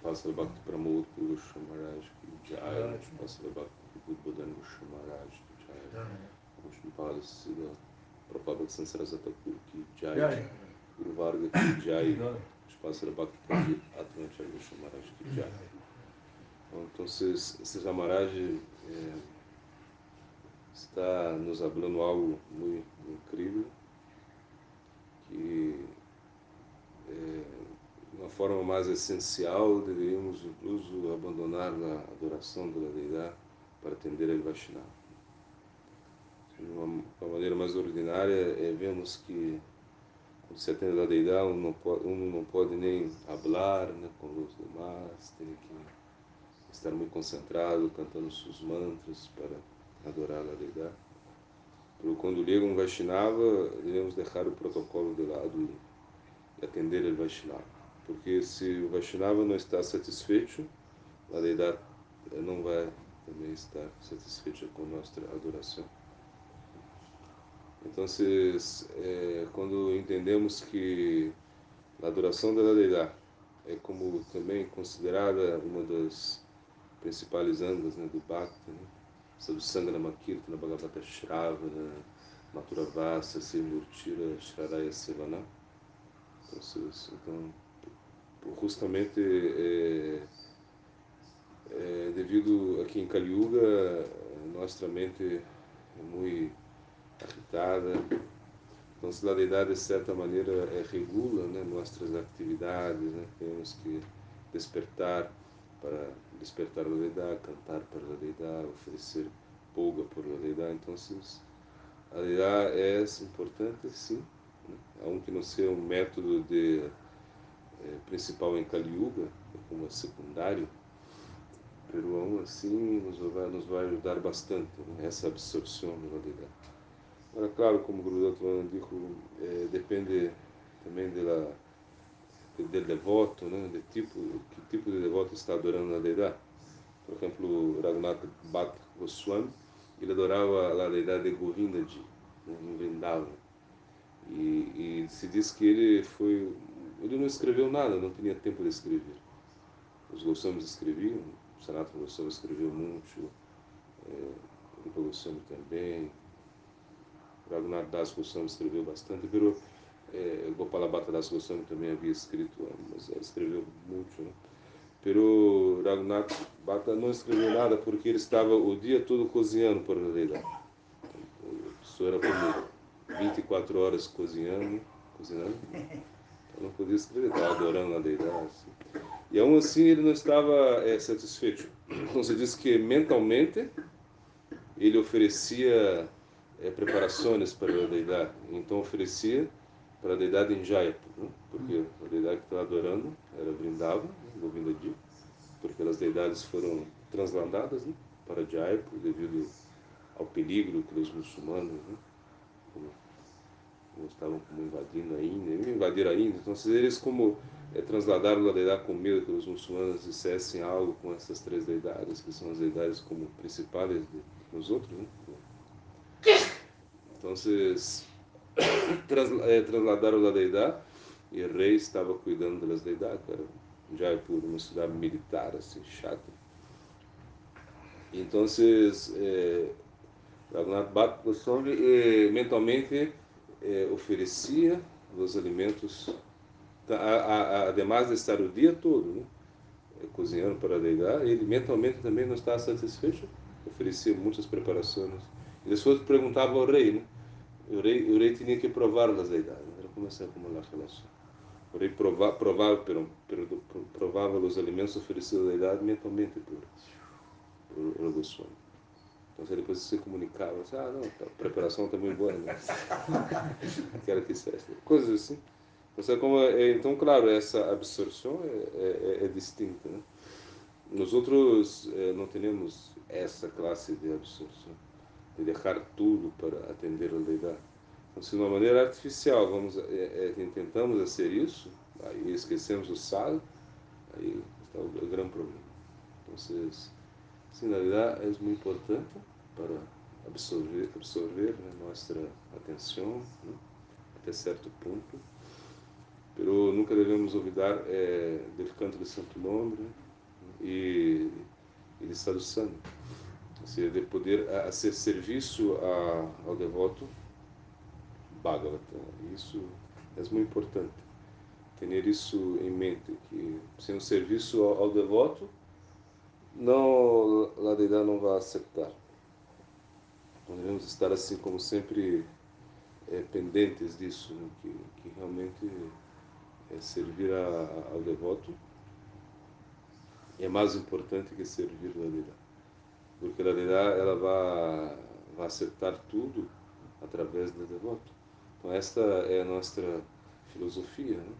Passa Bhakti Pramod Purusha Maharaj ki Jai. Passa Bhakti Budbodan Gosha Maharaj ki Jai. Vishnupada Sila Prabhupada Sansarasata Kur ki Jai. Guru Varga ki Jai. Passa Bhakti Pramod Atmanchar Gosha Maharaj ki Jai. Então, esse Maharaj é, está nos falando algo muito incrível que é, uma forma mais essencial deveríamos incluso abandonar a adoração da deidade para atender ao Vaishnava. De uma, maneira mais ordinária, é, vemos que quando se atende a deidade, um não pode, um não pode nem falar né, com os demais, tem que estar muito concentrado, cantando seus mantras para adorar a deidade. Quando chega um Vaishnava, devemos deixar o protocolo de lado e, atender o Vaishnava. Porque se o Vaishnava não está satisfeito, a deidade não vai também estar satisfeita com nossa adoração. Então, é, quando entendemos que a adoração da deidade é como também considerada uma das principais andas né, do Bhakti, né? Sadhusangana Makirtana, Bhagavata Shravana, Matura Vasa, Simurtira, Shraraya Sevana. Então, justamente é, é, devido aqui em Kali Yuga, nossa mente é muito agitada, então se a deidade de certa maneira é, regula né, nossas atividades, né, temos que despertar para despertar a deidade, cantar para a deidade, oferecer polga por a deidade. Então, a deidade é importante, sim, né? aunque não seja um método de é, principal em Kali Yuga, é como secundário, pero aún assim nos vai, nos vai ajudar bastante né? essa absorção da deidade. Agora, claro, como o Guru Dhamma disse, é, depende também da de, de devoto, né? de tipo, que tipo de devoto está adorando a deidade. Por exemplo, Raghunath Bhatt Goswami, ele adorava a deidade de Govindaji, né? em Vrindavan. E, e se diz que ele foi. Ele não escreveu nada, não tinha tempo de escrever. Os Goswamis escreviam, o Sanatana Goswami escreveu muito, é, Rupa Goswami também, Raghunath Das Goswami escreveu bastante, pero é, Gopalabhata Das Goswami também havia escrito, mas escreveu muito, né? Pero Raghunath não escreveu nada porque ele estava o dia todo cozinhando por realidade. Isso era como 24 horas cozinhando, cozinhando. Não podia escrever, estava adorando a deidade. Assim. E aún assim ele não estava é, satisfeito. Então se diz que mentalmente ele oferecia é, preparações para a deidade. Então oferecia para a deidade em Jaipur, né? porque a deidade que estava adorando era Vrindava? Govinda Ji, porque as deidades foram transladadas né? para Jaipur devido ao peligro que os muçulmanos né? Como estavam como invadindo a Índia, invadir a Índia, então eles como é, transladaram a deidade com medo que os muçulmanos dissessem algo com essas três deidades, que são as deidades como principais dos outros, né? Então, vocês eh, trasladaram a deidade e o rei estava cuidando das deidades, era Jaipur, uma cidade militar, assim, chata. Então, eh, Raghunath Bhatt Goswami mentalmente eh, oferecia os alimentos, a, a, a, ademais de estar o dia todo né, eh, cozinhando para a deidade, ele mentalmente também não estava satisfeito, oferecia muitas preparações. E depois perguntava ao rei, né? O rei, o rei tinha que provar as deidades, era como a relação. O rei prova, provava, pero, provava os alimentos oferecidos à deidade mentalmente por, por, por Goswami. Então depois se comunicava, assim, ah, não, a preparação está muito boa, né? Quero que seja. Coisas assim. Então, como é, então, claro, essa absorção é, é, é distinta. Né? Nós outros é, não temos essa classe de absorção de deixar tudo para atender a deidade. Então, se de uma maneira artificial vamos, é, é, tentamos fazer isso, aí esquecemos o sal, aí está o, o grande problema. Então, sim, na verdade, é muito importante para absorver, absorver né, nossa atenção né, até certo ponto. Pero nunca devemos olvidar é, do canto do Santo Nome né, e, e de Estado Santo seja, de poder ser serviço a, ao devoto Bhagavata. Isso é muito importante. Ter isso em mente, que sem um serviço ao, ao devoto, não, deidade não vai aceitar. Então, devemos estar assim como sempre é, pendentes disso, né? que, que realmente é servir a, ao devoto é mais importante que servir deidade porque realidade ela vai, vai acertar tudo através do devoto. Então esta é a nossa filosofia. Né?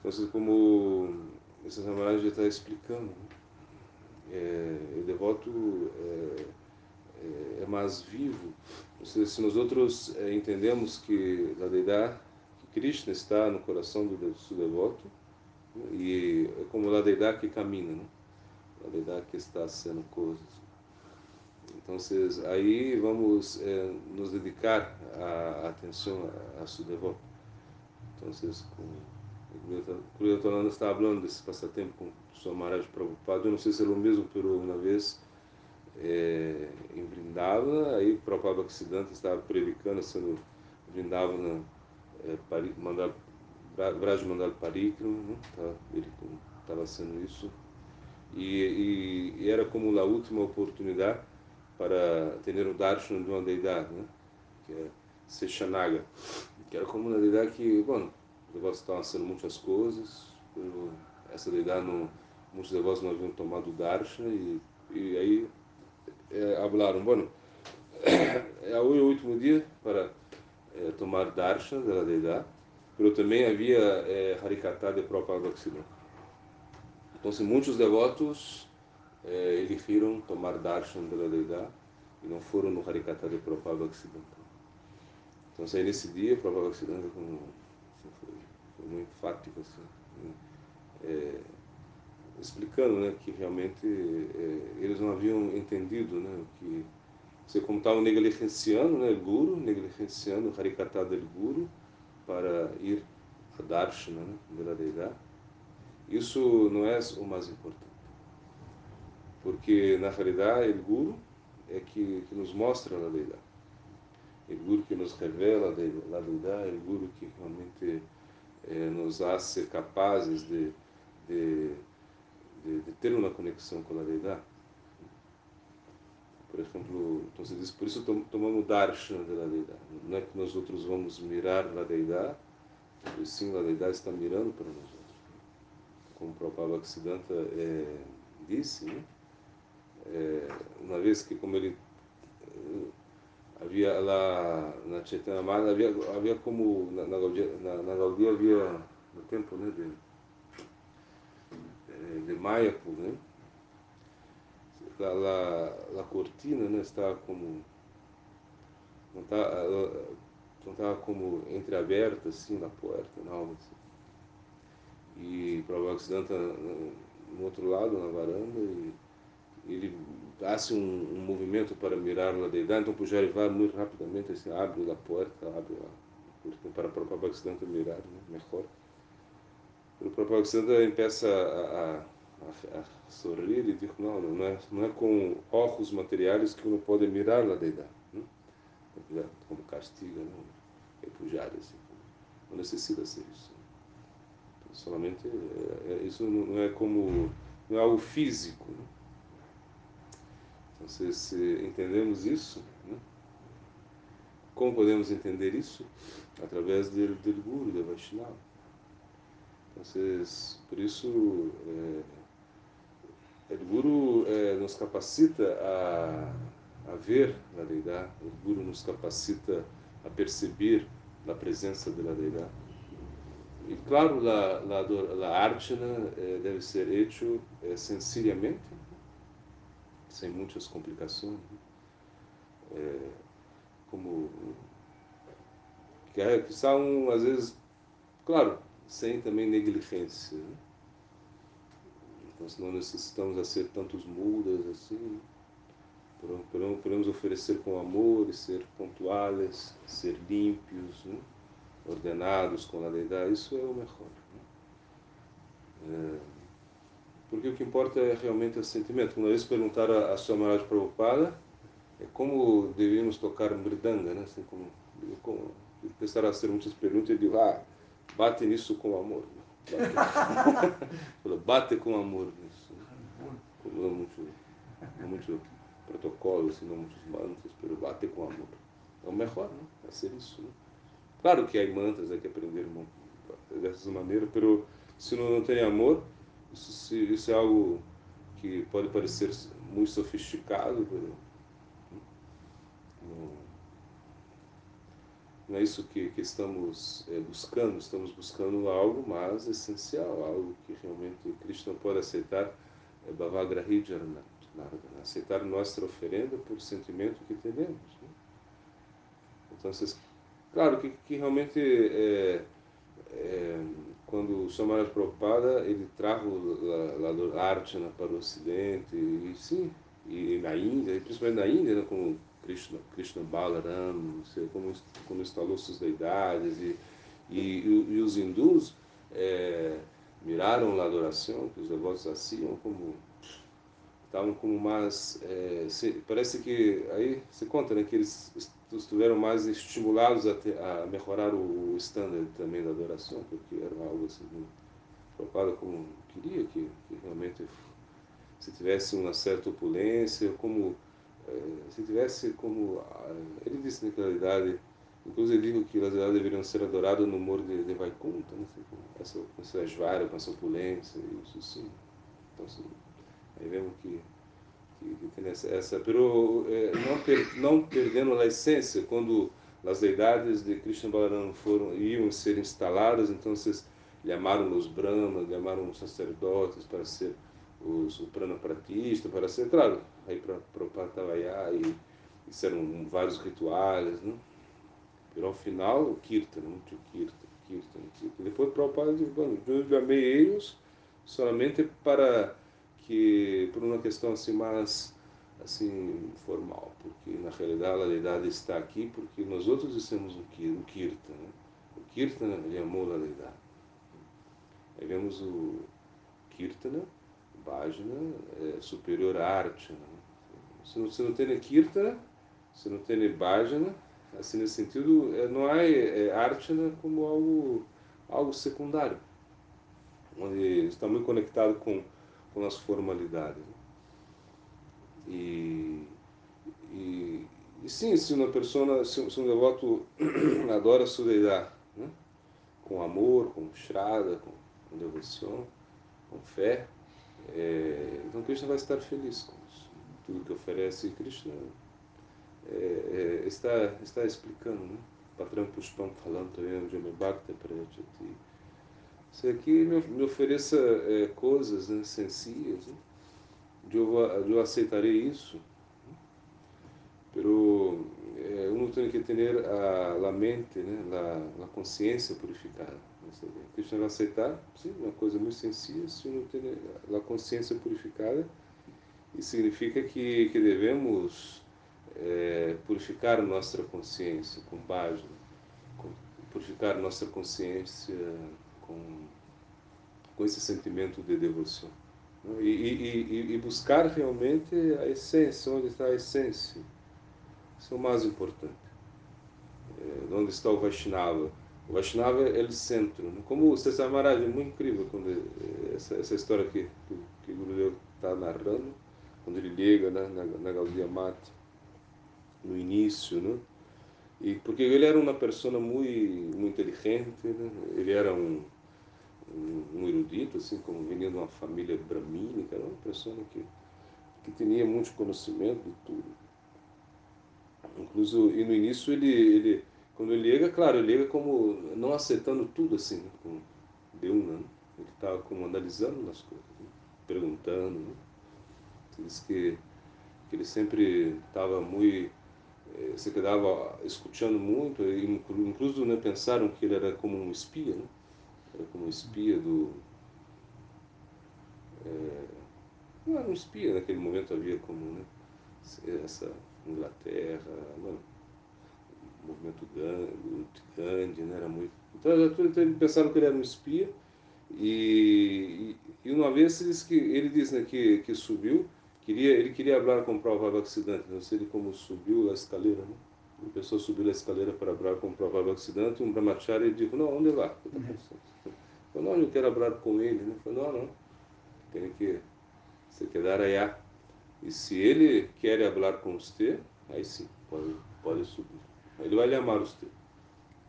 Então, como esse Samaraj já está explicando, né? É, o devoto é, é, é, mais vivo. Seja, se nós outros é, entendemos que a deidade, que Krishna está no coração do, do devoto, e é como a deidade que caminha, né? a deidade que está sendo coisas. Então, aí vamos eh, nos dedicar a, atenção a, a seu devoto. Então, como o Yotananda está falando desse passatempo com Sr. Maharaj Prabhupada, eu não sei se é o mesmo, pero uma vez é, em Vrindavana, aí Prabhupada Occidente estava predicando, sendo Vrindavana, é, pari, mandar, Vraj Mandal Parikrama, né? ele estava sendo isso, e, e, e, era como a última oportunidade para ter o darshan de uma deidade, né? que é Sechanaga, que era como uma deidade que, bom, devotos estavam fazendo muitas coisas, essa deidade não, muitos devotos não haviam tomado darshan e, e aí é, falaram, bom, é o último dia para é, tomar darshan da deidade, mas também havia é, Harikata de Ocidente. Então, muitos devotos eh, elegiram tomar darshan da deidade e não foram no Harikata de Occidental. Então, aí nesse dia, Prabhupada Occidental como, assim, foi foi muito enfático assim, né? é, explicando né, que realmente é, eles não haviam entendido né, que você como estava negligenciando né, Guru, negligenciando o Harikata del Guru para ir a Darshana né, da deidade. Isso não é o mais importante. Porque, na realidade, o Guru é que, que nos mostra a deidade. O Guru que nos revela a deidade, o Guru que realmente eh, nos hace capazes de, de, de, de, ter uma conexão com a deidade. Por exemplo, então se diz, por isso tomamos darshan da deidade. Não é que nós outros vamos mirar a deidade, mas sim a deidade está mirando para nós outros. Como o Prabhupada Bhaktisiddhanta é, disse, né? é, uma vez que como ele havia lá na Chaitanya Mala, havia, havia como na, na, na, Gaudia havia no tempo né, de, eh, de Mayapur, né? La cortina né, estava como não estava não estava como entreaberta assim na porta, na alma assim. E Prabhupada Siddhanta no outro lado, na varanda, e ele dá-se um, um, movimento para mirar a deidade, então Pujari vai muito rapidamente, assim, abre a porta, abre a para o próprio Bhaktisiddhanta mirar, né, melhor. O próprio Bhaktisiddhanta começa a, a, a, sorrir e diz, não, não é, não é com ojos materiais que uno pode mirar a deidade, né? como castiga, né? é Pujari, assim, não necessita ser isso. Então, solamente, é, é, isso não é como, não é algo físico, né? Então, se entendemos isso, né? como podemos entender isso? Através do, do Guru, do Vaishnava. Então, por isso, é, o Guru é, nos capacita a, a ver a Deidá, o Guru nos capacita a perceber a presença da Deidá. E claro, a, a, a Archana é, deve ser hecho é, sencillamente, sem muitas complicações. Né? É, como que, é, que são, às vezes, claro, sem também negligência. Né? Então, se não necessitamos fazer tantos mudas assim, podemos, podemos oferecer com amor e ser pontuais, ser límpios, né? ordenados com a deidade, isso é o melhor. Né? É, porque o que importa é realmente o sentimento. Uma vez perguntaram a sua Maharaj Prabhupada é como deveríamos tocar mridanga, né? Assim como, como começaram a ser muitas perguntas e disse, ah, bate nisso com amor. Bate, bate com amor nisso. Como não muito, não muito protocolo, assim, não muitos mantras, mas bate com amor. É o melhor, né? É ser isso. Né? Claro que há mantras, há que aprender dessas maneiras, mas se não, não tem amor, isso, isso é algo que pode parecer muito sofisticado, não, é isso que, que estamos é, buscando, estamos buscando algo mais essencial, algo que realmente não pode aceitar, é Jaranat, aceitar nossa oferenda por sentimento que temos. Né? Então, claro que, que realmente é, é, quando Samara Prabhupada ele trago a, arte para o Ocidente e sim e na Índia principalmente na Índia né, como Krishna Krishna Balaram como como instalou suas deidades e e, e, e os hindus é, miraram a adoração que os devotos faziam como estavam como mais é, se, parece que aí se conta né que eles estiveram mais estimulados a, ter, a melhorar o standard também da adoração, porque era algo assim, preocupado como queria que, que, realmente se tivesse uma certa opulência, como eh, se tivesse como ele disse na realidade inclusive digo que as deidades deveriam ser adoradas no humor de, de Vaikuntha, né? com essa, com essa esvara, com essa opulência, isso sim. Então, assim, aí vemos que que, que tem essa, essa pero eh, não, per, não perdendo a essência quando as deidades de Krishna Balaram foram iam ser instaladas então vocês chamaram os brahmas chamaram os sacerdotes para ser os o pranapratista para ser claro aí para para Patavaya e fizeram vários rituais né? Pero ao final o kirtan muito kirtan Kirtan, Kirtan. Depois Prabhupada disse, bueno, eu chamei eles somente para que, por uma questão assim mais assim formal, porque na realidade a deidade está aqui porque nós outros dissemos o Kirtan. Né? O Kirtan ele amou a deidade. Aí vemos o Kirtana, Bhajana, é superior à arte. Né? Se não, se não tem Kirtana, se não tem Bhajana, assim nesse sentido, é, não há é, Archana como algo, algo secundário, onde está muito conectado com, com as formalidades. Né? E, e, e, sim, se uma pessoa, se, se um devoto adora deidade, né? com amor, com Shraddha, com, com devoção, com fé, é, então Krishna vai estar feliz com isso. Tudo que oferece Krishna é, é, está, está explicando, né? Patrão Pushpam falando também, de Bhakti Prayachati. Isso aqui me, ofereça é, coisas né, sencillas, né? eu, eu aceitarei isso, pero eh, uno tem que ter a, a mente, né, a, a consciência purificada. Krishna vai aceitar, sim, uma coisa muito sencilla, se uno tem a consciência purificada, e significa que, que devemos é, purificar nossa consciência com base, purificar nossa consciência com, com esse sentimento de devoção. E, e, e, buscar realmente a essência, onde está a essência. Isso é o mais importante. É, onde está o Vaishnava. O Vaishnava é o centro. Né? Como o César Maharaj, é muito incrível quando essa, essa história que, que, o Gurudev está narrando, quando ele liga né, na, na Mata, no início, né? E porque ele era uma pessoa muito, muito inteligente, né? ele era um um, erudito, assim, como vinha de uma família bramínica, era uma pessoa que, que tinha muito conhecimento de tudo. Incluso, e no início ele, ele quando ele liga, claro, ele liga como não aceitando tudo assim, né, como de um, né? ele estava como analisando as coisas, né? perguntando. Né? Diz que, que ele sempre estava muito eh, se quedava escutando muito, incluso né, pensaram que ele era como um espia, né? Como espia do. É, não era um espia naquele momento, havia como né, essa Inglaterra, mano, o movimento Gandhi, né, era muito. Então, então pensaram que ele era um espia, e, e, uma vez ele diz que, ele diz, né, que, que subiu, queria, ele queria falar com o Prabhupada Ocidente, não sei como subiu a escaleira, né? Uma pessoa subiu a escaleira para falar com o Prabhupada Ocidente, um brahmachari disse, não, onde lá? Que está pensando? Falou, não, eu quero falar com ele. Né? Falou, não, não, tem que se quedar aí. E se ele quer falar com você, aí sim, pode, pode subir. Ele vai lhe amar você.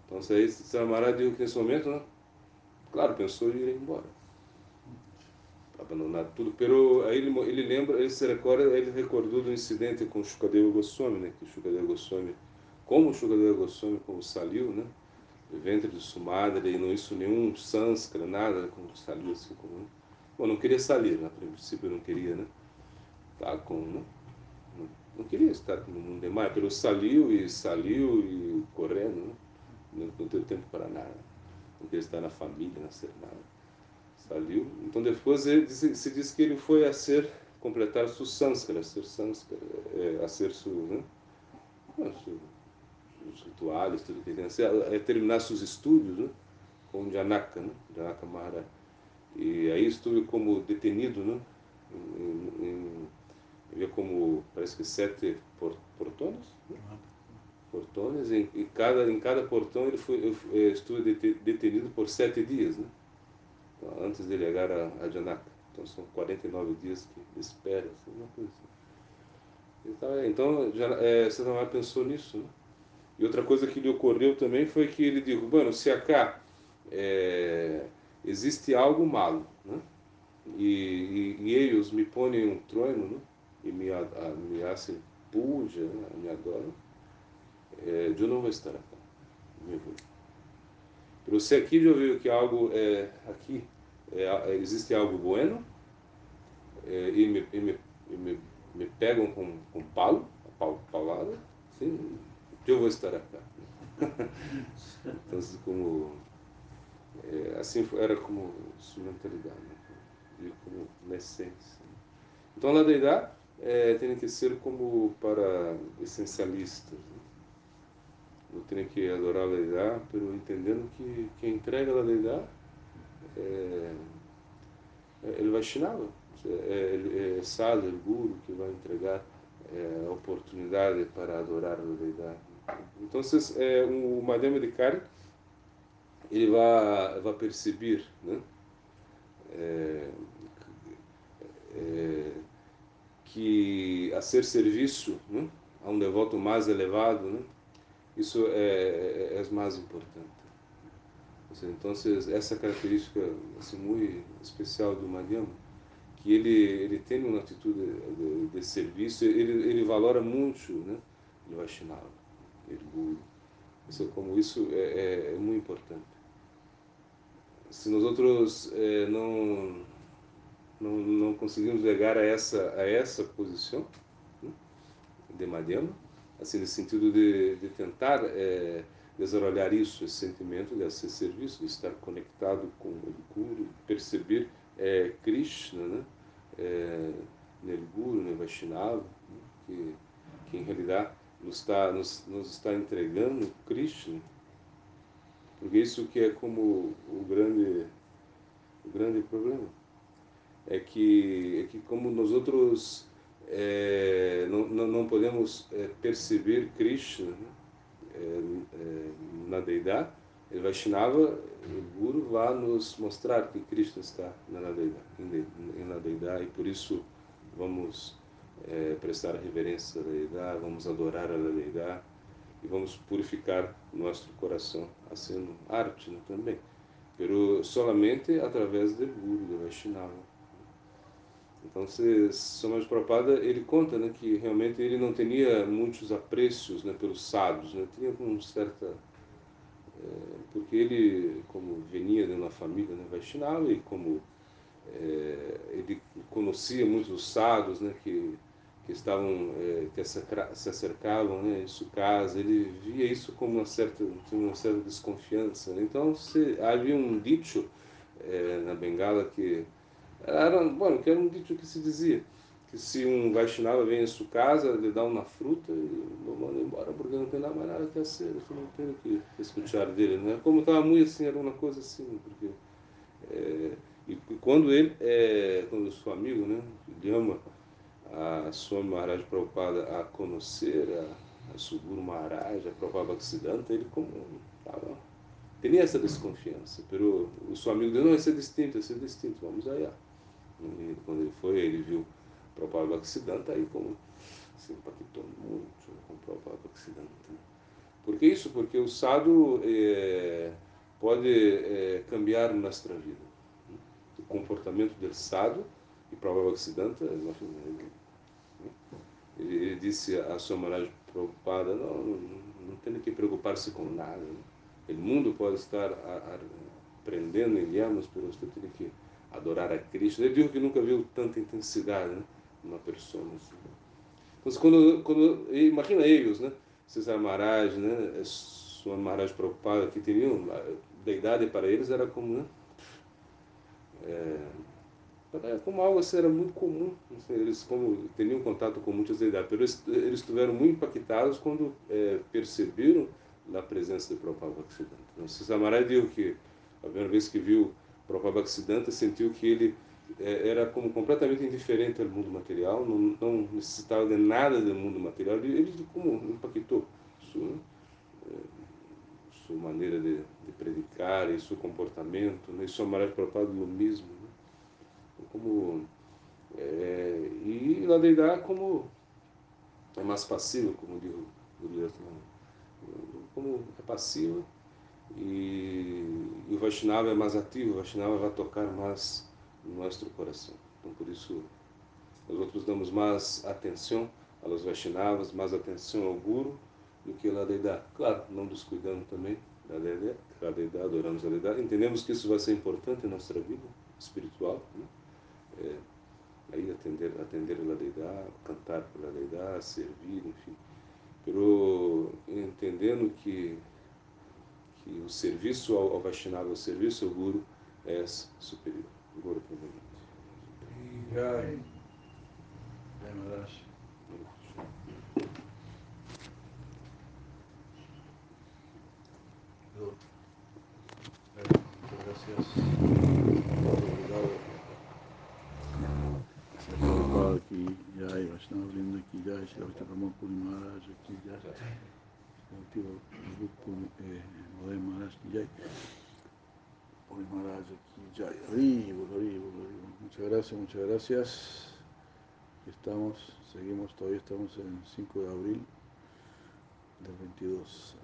Então, se aí Samará disse que nesse momento, né? claro, pensou em ir embora. Abandonar tudo. Pero aí ele, ele lembra, ele se recorda, ele recordou do incidente com o Shukadeva Goswami, né? Que Shukadeva Goswami, como o Shukadeva Goswami, como saiu, né? ventre de sua madre e não isso nenhum sânscara, nada, como saiu assim como. Bom, não queria sair, né? a princípio não queria, né? Tá com. Né? Não, queria estar no mundo demais, pelo saiu e saiu e correndo, né? não, não tempo para nada. Não queria estar na família, ser nada. Saiu. Então depois ele, se diz que ele foi a ser, completar sua sânscara, a ser sânscara, é, a ser sua. Né? Não, sua os rituais, tudo que tem a ser, é terminar seus estudos né, com Janaka, né, Janaka Maharaj. E aí estuve como detenido, né, em, em, como, parece que sete portões, né, portões, e, e, cada, em cada portão ele foi, eu, eu estuve detenido por sete dias, né, então, antes de chegar a, a Janaka. Então são 49 dias de espera, assim, uma coisa assim. Então, então já, é, você não pensou nisso, né? E outra coisa que lhe ocorreu também foi que ele disse, bueno, se acá é, existe algo malo, né? E, e, e, eles me põem um trono, né? E me, a, me hacen puja, né? me adoram, é, eu não vou estar aqui. Me. Pero se aqui eu vejo que algo é, aqui é, existe algo bueno, é, e, me, e, me, e me, me, pegam com, com palo, pau, paulada, sim, eu vou estar acá. então, como É, assim era como sua mentalidade, né? como na essência. Então, a deidade é, tem que ser como para essencialistas. Né? Não tem que adorar a deidade, mas entendendo que quem entrega a deidade é, é, ele vai ensinar. É, é, Sadhu, o Guru, que vai entregar é, a oportunidade para adorar a deidade. Então, é, o Madhyama de ele vai, vai perceber né? É, é, que a ser serviço né? a um devoto mais elevado, né? isso é, é, é mais importante. Então, essa característica assim, muito especial do Madhyama, que ele, ele tem uma atitude de, de serviço, ele, ele valora muito né, o Vaishnava, orgulho. Isso, como isso é, é, é, muito importante. Se nós outros é, não, não, não conseguimos chegar a essa, a essa posição né, de Madhyama, assim, no sentido de, de tentar é, isso, esse sentimento de ser serviço, de estar conectado com o Guru, perceber é, Krishna, né? É, no Guru, no Vaishnava, né? que, que em realidade nos está, nos, nos está entregando Krishna, porque isso que é como o grande, o grande problema, é que, é que como nós outros é, não, não, podemos é, perceber Krishna né? é, é na deidade, ele Vaishnava, o Guru, vai nos mostrar que Krishna está na deidade, na deidade e por isso vamos é, prestar reverência à deidade, vamos adorar a deidade e vamos purificar nosso coração, assim arte né, também, pero solamente através do Guru, do Vaishnava. Então, se Swami Prabhupada, ele conta né, que realmente ele não tinha muitos apreços né, pelos sábios, né, tinha uma certa é, porque ele, como venia de uma família né, Vaishnava e como é, ele conhecia muitos sábios né, que, que estavam, é, que se acercavam né, sua casa, ele via isso como uma certa, uma certa desconfiança. Então, se, havia um dicho é, na Bengala que era, bom, que era um dito que se dizia que se um Vaishnava vem em sua casa, lhe dá uma fruta e manda embora porque não tem mais nada que ser, eu não tenho que escutar dele, né? Como estava muito assim, era uma coisa assim, porque é, e quando ele, é, quando seu amigo, né, ele ama a Swami Maharaj Prabhupada a conhecer a, a Suburu Maharaj, a Prabhupada Bhaktisiddhanta, ele como tava, tinha essa desconfiança, pero o seu amigo disse, não, isso é distinto, isso é distinto, vamos aí. Quando ele foi, ele viu Prabhupada Bhaktisiddhanta, aí como se impactou muito com o Prabhupada Bhaktisiddhanta. Por que isso? Porque o sadhu é, pode é, cambiar nossa vida. O comportamento do sadhu e Prabhupada Bhaktisiddhanta, ele, ele disse a sua Maharaj Prabhupada, não, não, tem que preocupar-se com nada. O mundo pode estar aprendendo em Yamas, mas você tem que adorar a Cristo. Ele viu que nunca viu tanta intensidade né? numa pessoa. Assim. Então, quando, quando, imagina eles, né? César Maharaj, né? Sua Maharaj preocupada, que teriam, a idade para eles era como, né? É, como algo assim, era muito comum. Eles como teriam contato com muitas deidades, eles, eles estiveram muito impactados quando é, perceberam a presença de Prabhupada Bhaktisiddhanta. Então, Maharaj viu que, a primeira vez que viu Prabhupada Bhaktisiddhanta, sentiu que ele é, era como completamente indiferente ao mundo material, não, não necessitava de nada do mundo material. Ele, ele como impactou sua? É, maneira de, de, predicar e seu comportamento, né? maneira de do mesmo. Como, é, e la deidade como é mais passivo, como diz o Guru como é passivo e, e o Vaishnava é mais ativo, o Vaishnava vai tocar mais no nosso coração. Então, por isso, nós outros damos mais atenção aos Vaishnavas, mais atenção ao Guru do que a Deidá. Claro, não descuidando também da Deidá, adoramos a Deidá. Entendemos que isso vai ser importante em nossa vida espiritual, né? É, aí atender, atender a Deidá, cantar pela Deidá, servir, enfim. Pero entendendo que, que o serviço ao, ao o serviço ao Guru é superior. Guru Prabhupada. Maharaj. Muchas gracias. Jai. Bhakti Puri Modem Maharaj aquí, Jai. Puri Maharaj aquí, Jai. Hari, Bol, Hari, Bol, Hari, Bol. Muchas gracias, muchas gracias. Estamos, seguimos, todavía estamos en el 5 de abril del 22.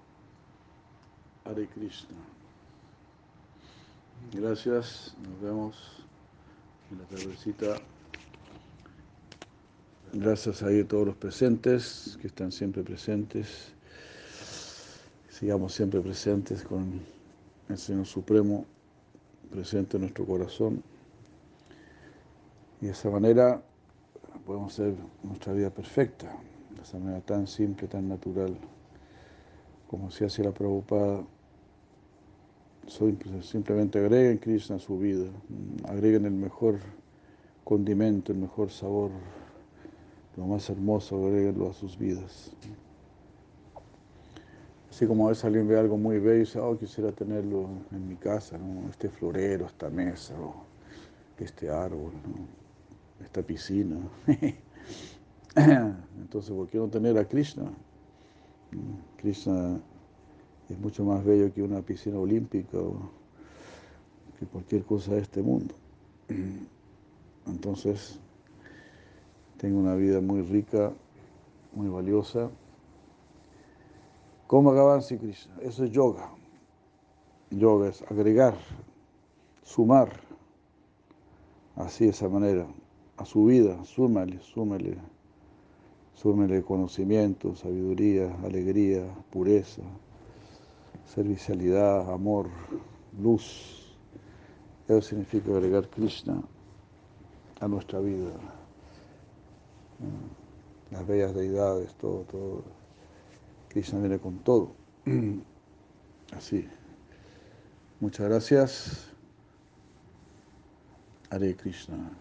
Hare Krishna. Gracias, nos vemos en la tardecita. Gracias a todos los presentes, que están siempre presentes. Sigamos siempre presentes con el Señor Supremo presente en nuestro corazón. Y de esa manera podemos hacer nuestra vida perfecta, de esa manera tan simple, tan natural, como si hace la Prabhupada. Simplemente agreguen Krishna a su vida, agreguen el mejor condimento, el mejor sabor, lo más hermoso, agreguenlo a sus vidas. Así como a veces alguien ve algo muy bello y dice, oh, quisiera tenerlo en mi casa, este florero, esta mesa, este árbol, esta piscina. Entonces, ¿por qué no tener a Krishna? Krishna es mucho más bello que una piscina olímpica o que cualquier cosa de este mundo. Entonces, tengo una vida muy rica, muy valiosa. ¿Cómo Gavansi Krishna? Eso es yoga. Yoga es agregar, sumar, así de esa manera, a su vida, súmale, súmale, súmale conocimiento, sabiduría, alegría, pureza, servicialidad, amor, luz. Eso significa agregar Krishna a nuestra vida. Las bellas deidades, todo, todo. Krishna viene con todo. Así. Muchas gracias. Hare Krishna.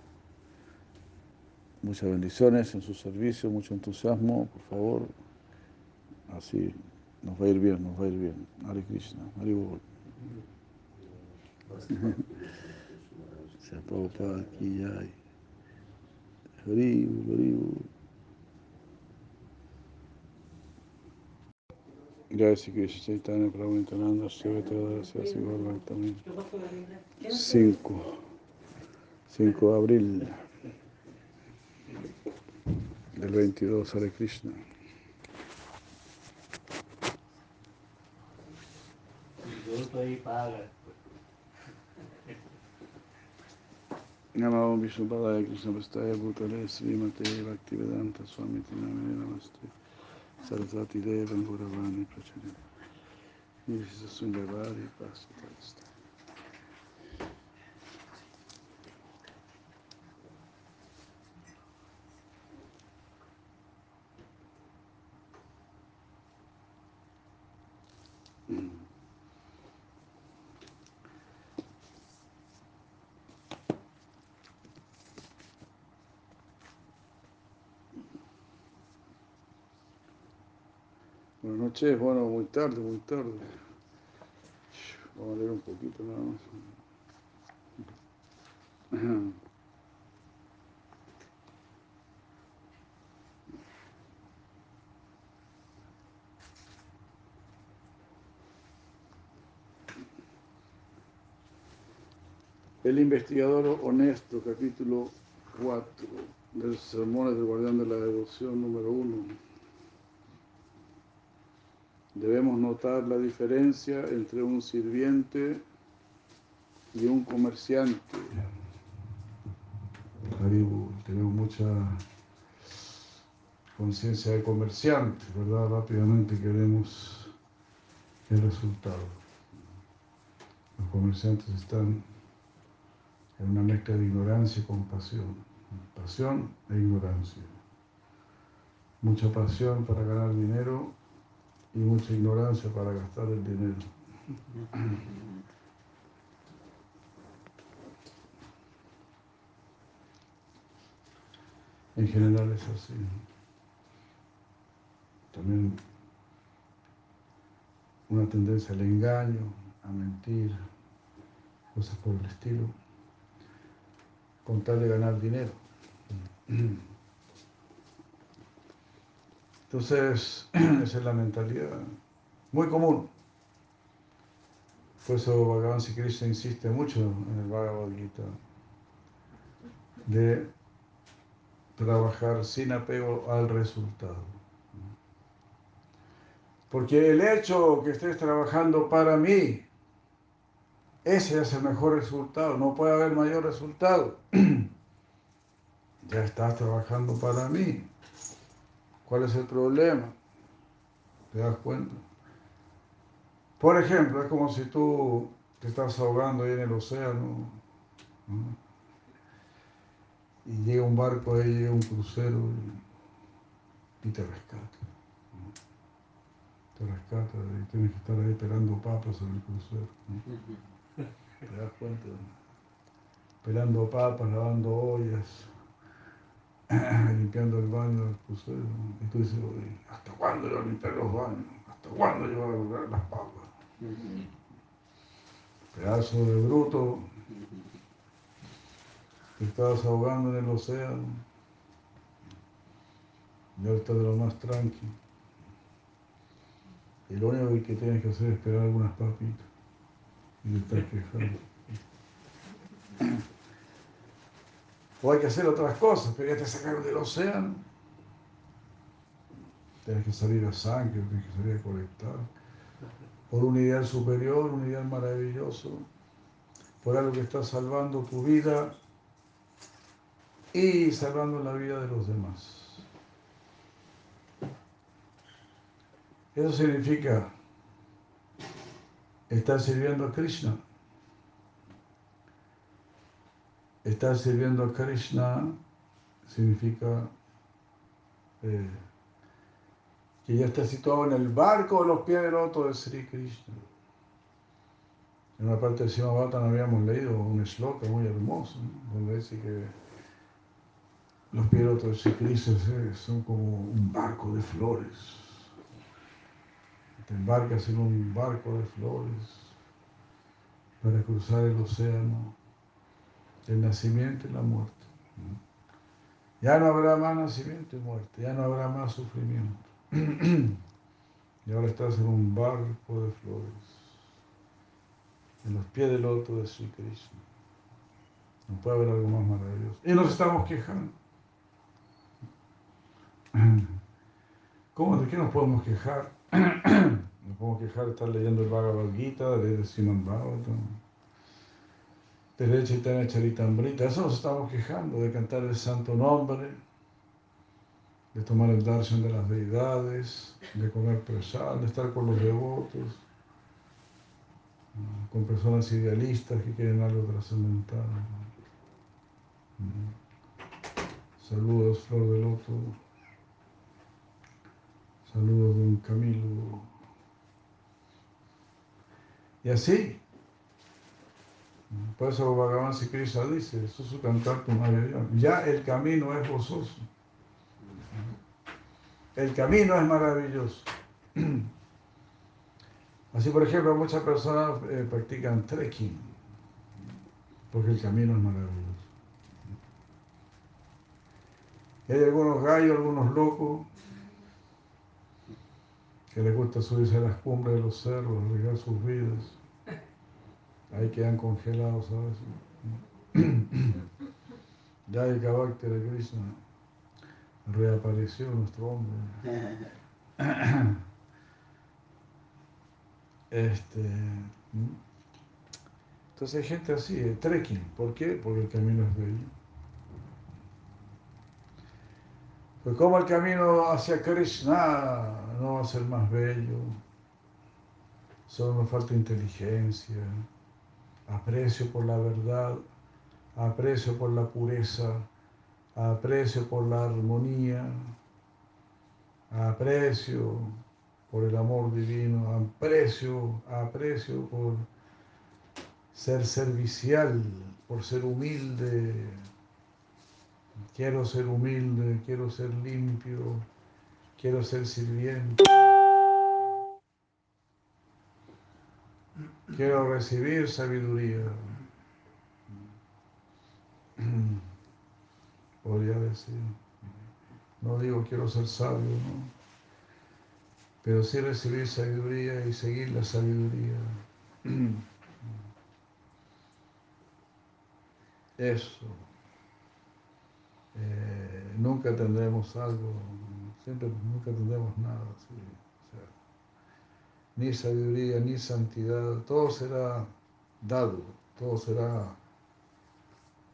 Muchas bendiciones en su servicio, mucho entusiasmo, por favor. Así nos va a ir bien, nos va a ir bien. Hare Krishna, Hare Bol. Se Prabhupada aquí ya Hare Bol. Gracias Krishna Chaitanya Prabhu Nitananda Shivata Gracias Gaur también. 5 5 de abril del 22 Hare Krishna. Krishna Prastaya Bhutale Srimate Bhaktivedanta Swami Tinamene Namaste. Sarasati Pasatasta Buenas noches, bueno, muy tarde, muy tarde. Vamos a leer un poquito nada más. El investigador honesto, capítulo 4 de los sermones del guardián de la devoción número 1. Debemos notar la diferencia entre un sirviente y un comerciante. Tenemos mucha conciencia de comerciante, ¿verdad? Rápidamente queremos el resultado. Los comerciantes están en una mezcla de ignorancia y compasión, pasión e ignorancia. Mucha pasión para ganar dinero y mucha ignorancia para gastar el dinero. En general es así. También una tendencia al engaño, a mentir, cosas por el estilo, con tal de ganar dinero. Entonces, esa es la mentalidad muy común. Por eso Bhagavan Krishna insiste mucho en el Bhagavad de trabajar sin apego al resultado. Porque el hecho que estés trabajando para mí, ese es el mejor resultado, no puede haber mayor resultado. ya estás trabajando para mí. ¿Cuál es el problema? ¿Te das cuenta? Por ejemplo, es como si tú te estás ahogando ahí en el océano y llega un barco ahí, llega un crucero y, te rescata. Te rescata y tienes que estar ahí pelando papas en el crucero. ¿Te das cuenta? Pelando papas, lavando ollas limpiando el baño del crucero. Tú dices, ¿hasta cuándo yo limpiar los baños? ¿Hasta cuándo yo voy a lograr las papas? Pedazo de bruto te estabas ahogando en el océano y ahora estás de lo más tranquilo. Y lo único que tienes que hacer es esperar algunas papitas y te estás quejando. O hay que hacer otras cosas, pero ya te sacaron del océano. Tienes que salir a sangre, tienes que salir a colectar. Por un ideal superior, un ideal maravilloso. Por algo que está salvando tu vida y salvando la vida de los demás. Eso significa estar sirviendo a Krishna. Estar sirviendo a Krishna significa eh, que ya está situado en el barco de los pies del de Sri Krishna. En una parte del no habíamos leído un shloka muy hermoso, donde dice que los pies del de Sri Krishna son como un barco de flores. Te embarcas en un barco de flores para cruzar el océano el nacimiento y la muerte. Ya no habrá más nacimiento y muerte, ya no habrá más sufrimiento. y ahora estás en un barco de flores, en los pies del loto de Sri Krishna. No puede haber algo más maravilloso. Y nos estamos quejando. ¿Cómo? ¿De qué nos podemos quejar? nos podemos quejar de estar leyendo el Bhagavad Gita, de leer el Siman Bhagavatam de Chaitanya Charitamrita. Eso nos estamos quejando, de cantar el santo nombre, de tomar el darshan de las deidades, de comer prasad, de estar con los devotos, con personas idealistas que quieren algo trascendental. Saludos, Flor de Loto. Saludos, Don Camilo. Y así, por eso Bhagavan Sri Krishna dice, eso es cantar tu Ya el camino es gozoso. El camino es maravilloso. Así, por ejemplo, muchas personas eh, practican trekking, porque el camino es maravilloso. Hay algunos gallos, algunos locos, que les gusta subirse a las cumbres de los cerros, arriesgar sus vidas Ahí quedan congelados ¿sabes? Ya el carácter de Krishna reapareció nuestro hombre. Este, entonces hay gente así, de trekking. ¿Por qué? Porque el camino es bello. Pues como el camino hacia Krishna no va a ser más bello, solo nos falta inteligencia, aprecio por la verdad, aprecio por la pureza, aprecio por la armonía, aprecio por el amor divino, aprecio, aprecio por ser servicial, por ser humilde. Quiero ser humilde, quiero ser limpio, quiero ser sirviente. Quiero recibir sabiduría. Podría decir. No digo quiero ser sabio, ¿no? Pero sí recibir sabiduría y seguir la sabiduría. Eso. Eh, nunca tendremos algo, siempre nunca tendremos nada. ni sabiduría, ni santidad, todo será dado, todo será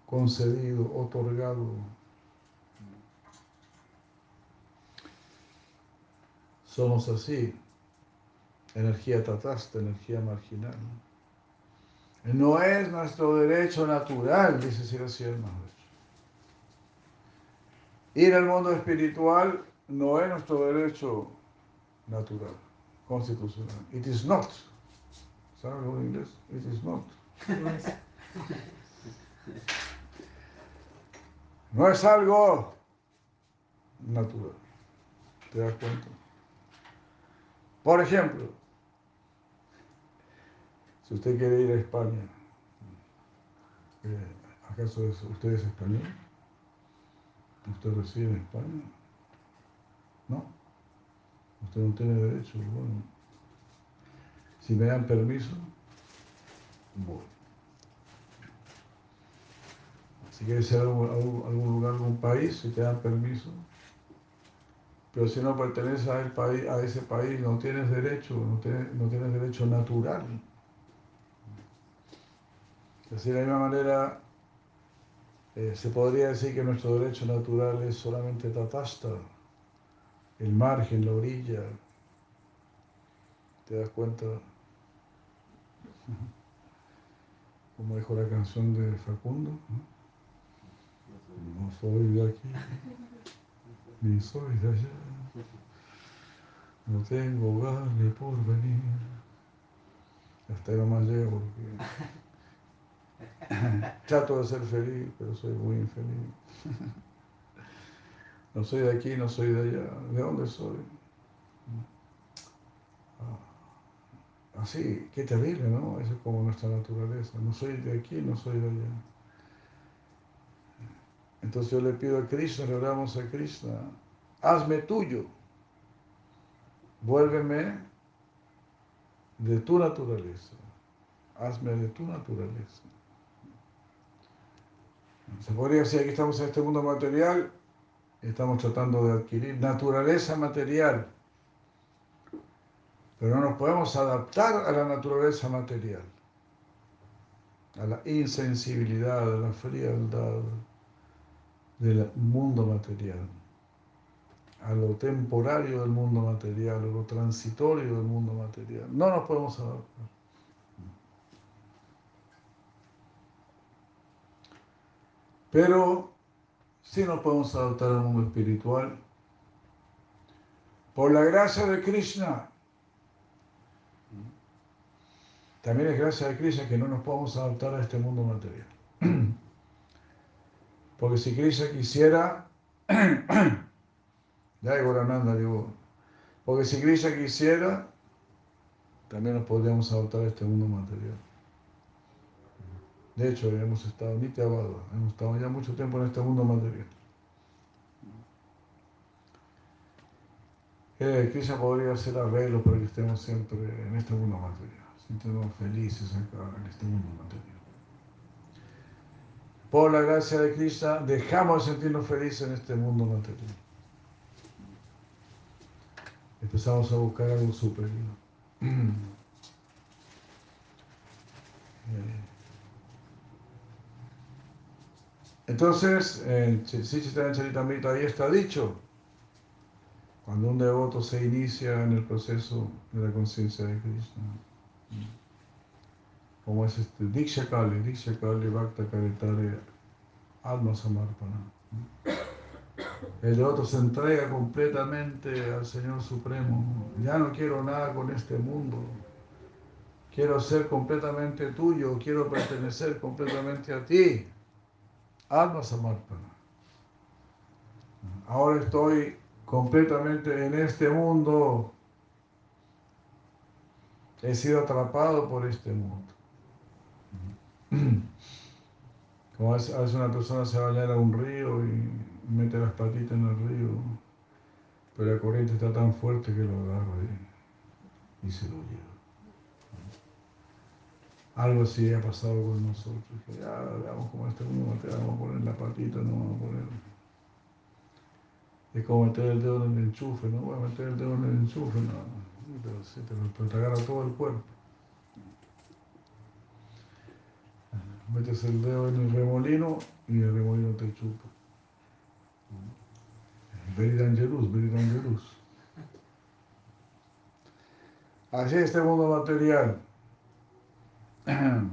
concedido, otorgado. Somos así, energía tatasta, energía marginal. No es nuestro derecho natural, dice Siracía. Ir al mundo espiritual no es nuestro derecho natural, constitucional. It is not. ¿Sabes en inglés? It is not. No es algo natural. ¿Te das cuenta? Por ejemplo, si usted quiere ir a España, eh, ¿acaso usted es español? ¿Usted reside en España? No. Usted no tiene derecho. Bueno, si me dan permiso, voy. Si quieres ir a algún, lugar, a algún país, si te dan permiso, pero si no perteneces a, país, a ese país, no tienes derecho, no tienes, no tienes derecho natural. Así de la misma manera, eh, se podría decir que nuestro derecho natural es solamente tatasta, el margen, la orilla. ¿Te das cuenta? Como dijo la canción de Facundo. No soy de aquí, ni soy de allá. No tengo hogar ni por venir. Hasta ahí nomás llego porque Trato de ser feliz, pero soy muy infeliz. No soy de aquí, no soy de allá. ¿De dónde soy? Ah, así, qué terrible, ¿no? Eso es como nuestra naturaleza. No soy de aquí, no soy de allá. Entonces yo le pido a Krishna, le oramos a Krishna, hazme tuyo, vuélveme de tu naturaleza, hazme de tu naturaleza. Se podría decir, aquí estamos en este mundo material, estamos tratando de adquirir naturaleza material, pero no nos podemos adaptar a la naturaleza material, a la insensibilidad, a la frialdad del mundo material, a lo temporario del mundo material, a lo transitorio del mundo material. No nos podemos adaptar. Pero sí nos podemos adaptar al mundo espiritual. Por la gracia de Krishna. También es gracia de Krishna que no nos podemos adaptar a este mundo material. Porque si Krishna quisiera, ya Gorananda digo, porque si Krishna quisiera, también nos podríamos adaptar a este mundo material. De hecho, hemos estado nitiabado, hemos estado ya mucho tiempo en este mundo material. Eh, Krishna podría hacer arreglos para que estemos siempre en este mundo material, sintiéndonos felices acá en este mundo material. Por la gracia de Krishna, dejamos de sentirnos felices en este mundo material. Empezamos a buscar algo superior. Entonces, en Charitamrita ahí está dicho, cuando un devoto se inicia en el proceso de la conciencia de Krishna, como es este Diksha Kali, Diksha Kali Bhakta Karitare Alma Samarpana. el devoto se entrega completamente al Señor Supremo. Ya no quiero nada con este mundo. Quiero ser completamente tuyo, quiero pertenecer completamente a ti. Alma Samarpana. Ahora estoy completamente en este mundo. He sido atrapado por este mundo. Como a veces una persona se va a un río y mete las patitas en el río, pero la corriente está tan fuerte que lo agarra y, se lo lleva. Algo así ha pasado con nosotros. Que ya veamos cómo este mundo te vamos a poner la patita, no vamos a poner. Es como meter el dedo en el enchufe, no voy a meter el dedo en el enchufe, no, pero, sí, te, te agarra todo el cuerpo. Metes el dedo en el remolino y el remolino te chupa. Very dangerous, very dangerous. Así es este mundo material.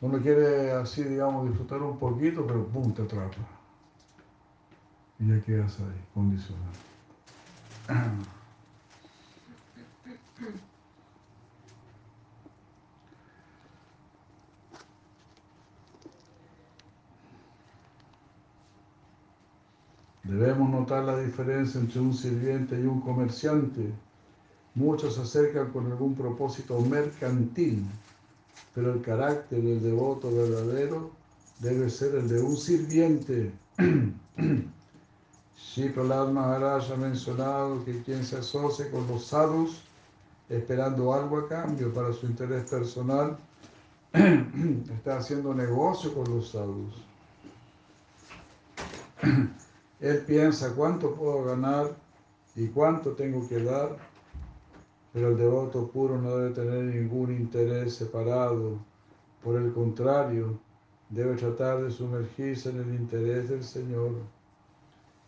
Uno quiere así, digamos, disfrutar un poquito, pero pum, te atrapa. Y ya quedas ahí, condicionado. Debemos notar la diferencia entre un sirviente y un comerciante. Muchos se acercan con algún propósito mercantil, pero el carácter del devoto verdadero debe ser el de un sirviente. Shri Prahlad Maharaj ha mencionado que quien se asocia con los sadhus esperando algo a cambio para su interés personal está haciendo negocio con los sadhus. Él piensa cuánto puedo ganar y cuánto tengo que dar, pero el devoto puro no debe tener ningún interés separado. Por el contrario, debe tratar de sumergirse en el interés del Señor.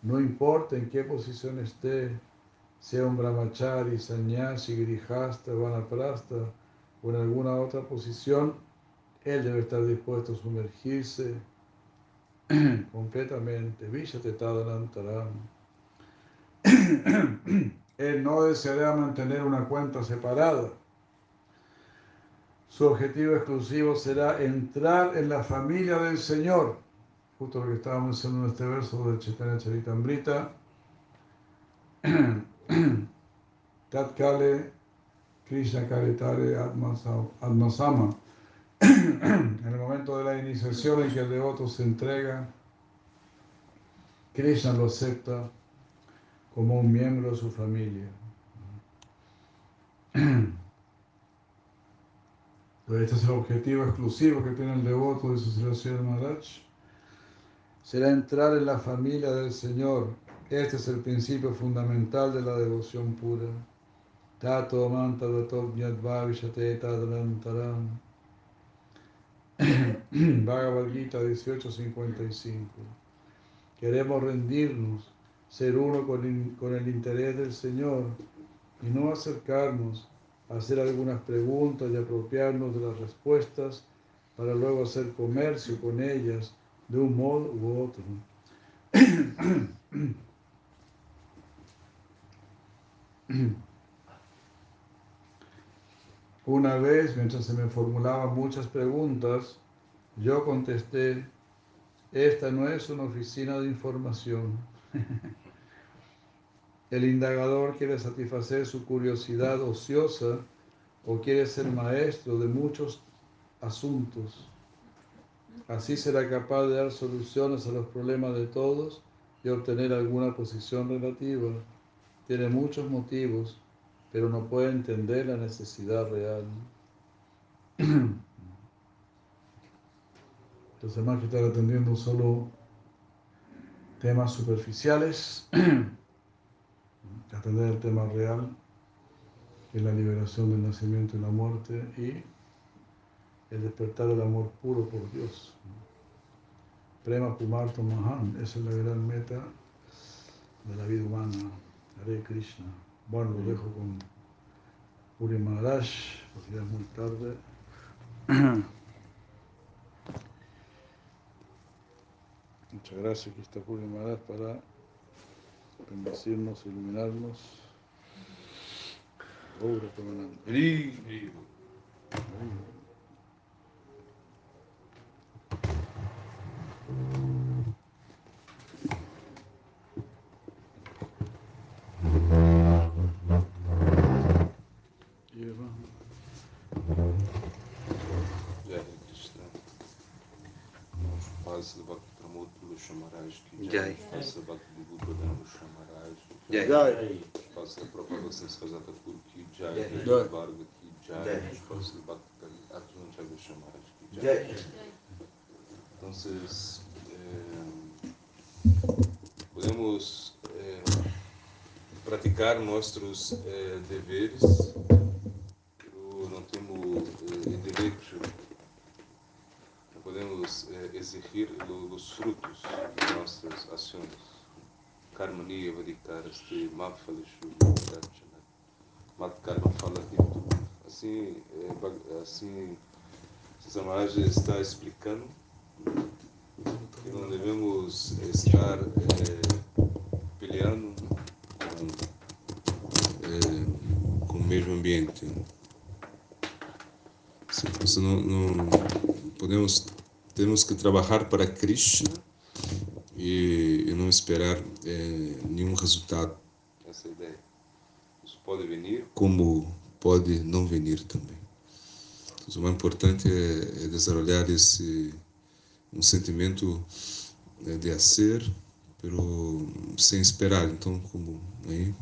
No importa en qué posición esté, sea un brahmachari, sannyasi, grijasta, vanaprasta o en alguna otra posición, él debe estar dispuesto a sumergirse completamente. Él no deseará mantener una cuenta separada. Su objetivo exclusivo será entrar en la familia del Señor. Justo lo que estábamos diciendo en este verso de Chaitanya Charitamrita. Tatkale Krishna Karitare Atmasama en el momento de la iniciación en que el devoto se entrega, Krishna lo acepta como un miembro de su familia. este es el objetivo exclusivo que tiene el devoto de su Sri Maharaj. Será entrar en la familia del Señor. Este es el principio fundamental de la devoción pura. Tato manta Bhagavad Gita 18:55. Queremos rendirnos, ser uno con, el interés del Señor y no acercarnos a hacer algunas preguntas y apropiarnos de las respuestas para luego hacer comercio con ellas de un modo u otro. Una vez, mientras se me formulaban muchas preguntas, yo contesté, esta no es una oficina de información. El indagador quiere satisfacer su curiosidad ociosa o quiere ser maestro de muchos asuntos. Así será capaz de dar soluciones a los problemas de todos y obtener alguna posición relativa. Tiene muchos motivos pero no puede entender la necesidad real. Entonces, más que estar atendiendo solo temas superficiales, atender el tema real, que es la liberación del nacimiento y la muerte y el despertar del amor puro por Dios. Prema Pumarto Mahan, esa es la gran meta de la vida humana. Hare Krishna. Bueno, lo dejo con Puri Maharaj, porque ya es muy tarde. Muchas gracias, Krista Purnimaras, para bendecirnos, iluminarnos. Obra Pramananda. Eva. Jai Hare Krishna. Paz do Bhakti Pramod Purush Maharaj ki Jai. Paz do Bhakti Vibhuti Purush Maharaj ki Jai. Jai. Paz da Prabhupada Sanskar Thakur ki Jai. Jai. Jai. Bhargava ki Jai. Jai. Paz do Bhakti Arjuna Chavisha Maharaj ki Jai. Entonces, eh, podemos eh, praticar nossos eh, deveres, pero não temos eh, o direito, não podemos eh, exigir lo- os frutos de nossas ações. Karmani vadikaraste mafalishu vidachana. Mat karma fala Assim, eh, bag- assim, Samaraj está explicando que não devemos estar eh, peleando com, eh, com o mesmo ambiente. Se, se não, não podemos temos que trabalhar para Krishna e, e não esperar eh, nenhum resultado. Essa é ideia. Isso pode vir como pode não vir também. Então, o mais importante é, é esse um sentimento né, de hacer, pero sem esperar. Então, como aí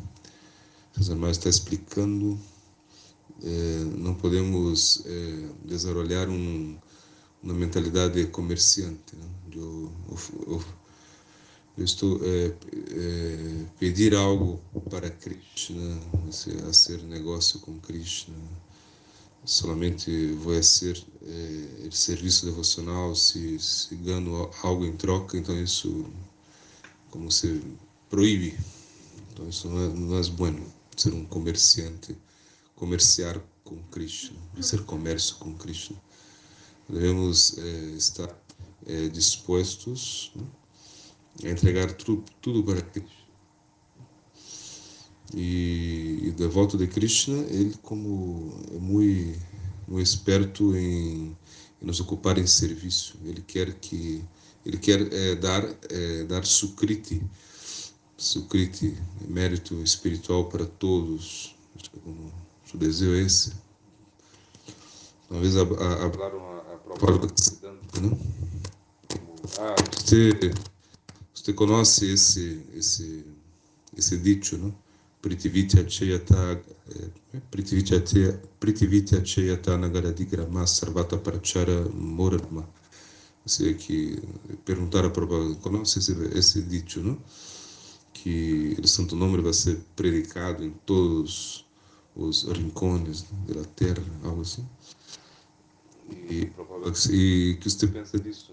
mais está explicando, eh, não podemos eh, desenvolver um, uma mentalidade de comerciante. Né? Eu, eu, eu, eu estou eh, eh, pedir algo para Krishna, assim, fazer negócio com Krishna solamente vou ser eh, serviço devocional se, se ganho algo em troca, então isso como se proíbe. Então isso não é, não é ser um comerciante, comerciar com Krishna, ser comércio com Krishna. Devemos eh, estar eh, dispostos né, a entregar tudo, tudo para Krishna. E, e da volta de Krishna, ele como é muito, muito esperto em, em nos ocupar em serviço. Ele quer que ele quer é, dar é, dar sukriti, sukriti, mérito espiritual para todos. Como o desejo é esse. Uma vez falaram a, a própria né? Ah, você você conhece esse esse esse dicho, não? Pritivitya Cheyata Pritivitya Pritivitya Cheyata Nagaradigrama Sarvata Prachara. Ou seja, que perguntaram para conhece esse, esse dito, não? Que o Santo Nome vai ser predicado em todos os rincones da terra, algo assim. E, e que você pensa disso?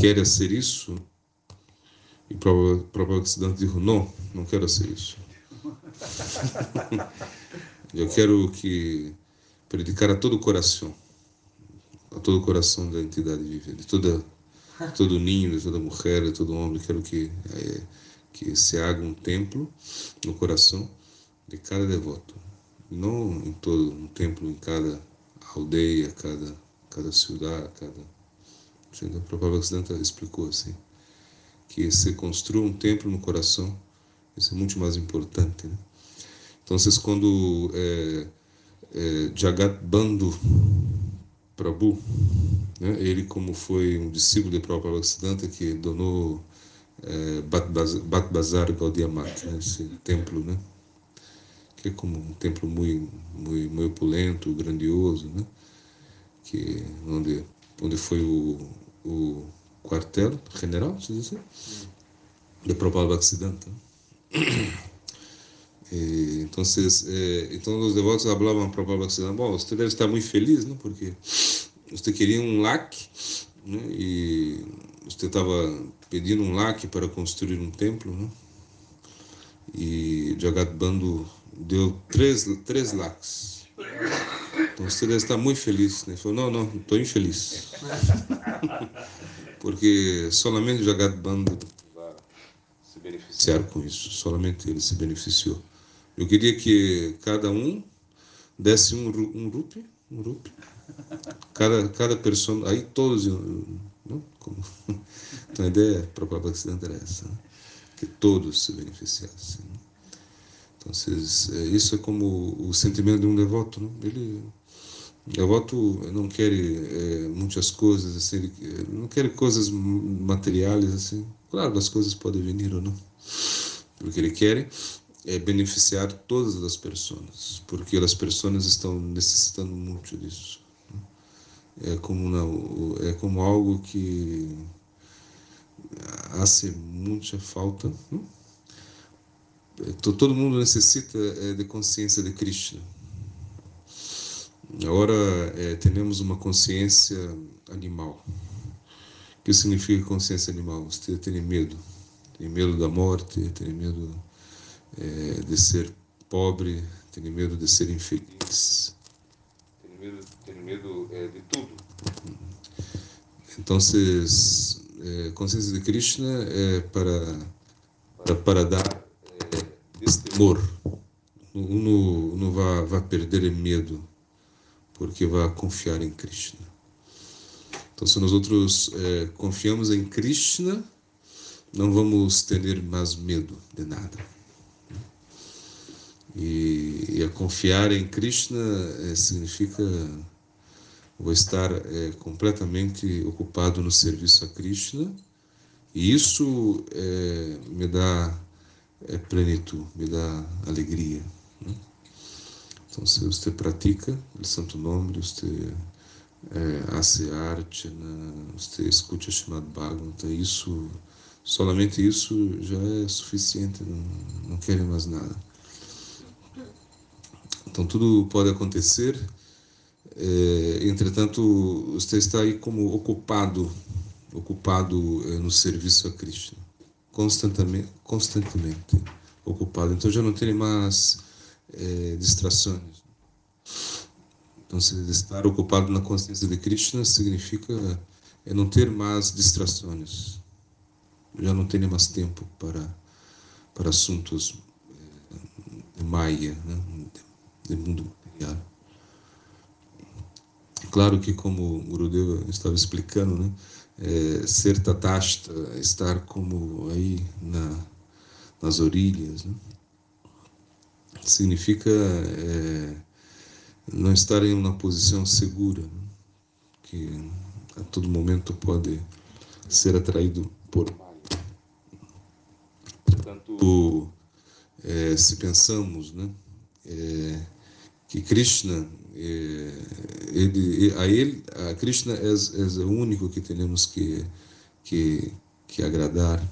Quer ser isso? E Prabhupada Siddhanta disse, não, não quero ser isso. Eu quero que predicar a todo o coração, a todo o coração da entidade vivente, de toda, de todo ninho, de toda mulher, de todo homem. Quero que é, que se haga um templo no coração de cada devoto, não em todo um templo em cada aldeia, cada cada cidade, cada. Então, o Prabhupada Siddhanta explicou assim que se construa um templo no coração isso é muito mais importante. Né? Então, quando é, é, Jagat Bandhu Prabhu, né? ele como foi um discípulo de Prabhupada Siddhanta que donou é, Bat Bazar Gaudiya né? esse templo, né? que é como um templo muito, muito, muito opulento, grandioso, né? que onde onde foi o, o quartel general, se diz assim, Prabhupada Siddhanta. E, então, então os devotos falavam para Prabhupada Siddhanta, bom, você deve estar muito feliz, né? porque você queria um lac né? e você estava pedindo um lac para construir um templo, né? e Jagat Bandhu deu três, três lacs. Então você deve estar muito feliz. Né? Ele falou, não, não, estou infeliz. porque solamente Jagat Bandhu vai se beneficiar com isso, solamente ele se beneficiou. Eu queria que cada um desse um, um rupi, um rupi, cada, cada pessoa, aí todos, não? Como, então a ideia para o Bhaktisiddhanta era essa, né? que todos se beneficiassem. Né? Então, isso é como o sentimento de um devoto, né? ele devoto não quer é, muitas coisas assim, não quer coisas materiais assim. Claro, as coisas podem vir ou não. O que ele quer é beneficiar todas as pessoas, porque as pessoas estão necessitando muito disso. É como é como algo que hace muita falta. Todo mundo necessita de consciência de Krishna. Agora é, temos uma consciência animal. O que significa consciência animal? Você tem medo. Tem medo da morte, tem medo é, de ser pobre, tem medo de ser infeliz. Tem medo, tem medo é, de tudo. Então, é, consciência de Krishna é para, para, para dar é, destemor. Não, não vai, vai perder medo porque vai confiar em Krishna. Então, se nós outros é, confiamos em Krishna, não vamos ter mais medo de nada. E, e a confiar em Krishna é, significa vou estar é, completamente ocupado no serviço a Krishna, e isso me dá plenitude, me dá alegria. Né? Então, se você pratica o santo nome, você é, hace arte, né? você escute Srimad Bhagavatam, isso, solamente isso já é suficiente, não, não querem mais nada. Então, tudo pode acontecer, é, entretanto, você está aí como ocupado, ocupado é, no serviço a Krishna, constantemente, constantemente ocupado. Então, já não tem mais é, distrações. Então, estar ocupado na consciência de Krishna significa é não ter mais distrações. Já não ter mais tempo para, para assuntos é, de Maya, né? de mundo material. Claro que, como o Gurudeva estava explicando, né? É, ser tatasta, estar como aí na, nas orilhas, né? Significa é, não estar em uma posição segura, né? que a todo momento pode ser atraído por Portanto, é, se pensamos né, é, que Krishna, é, ele, a ele, a Krishna é, o único que temos que, que, que agradar,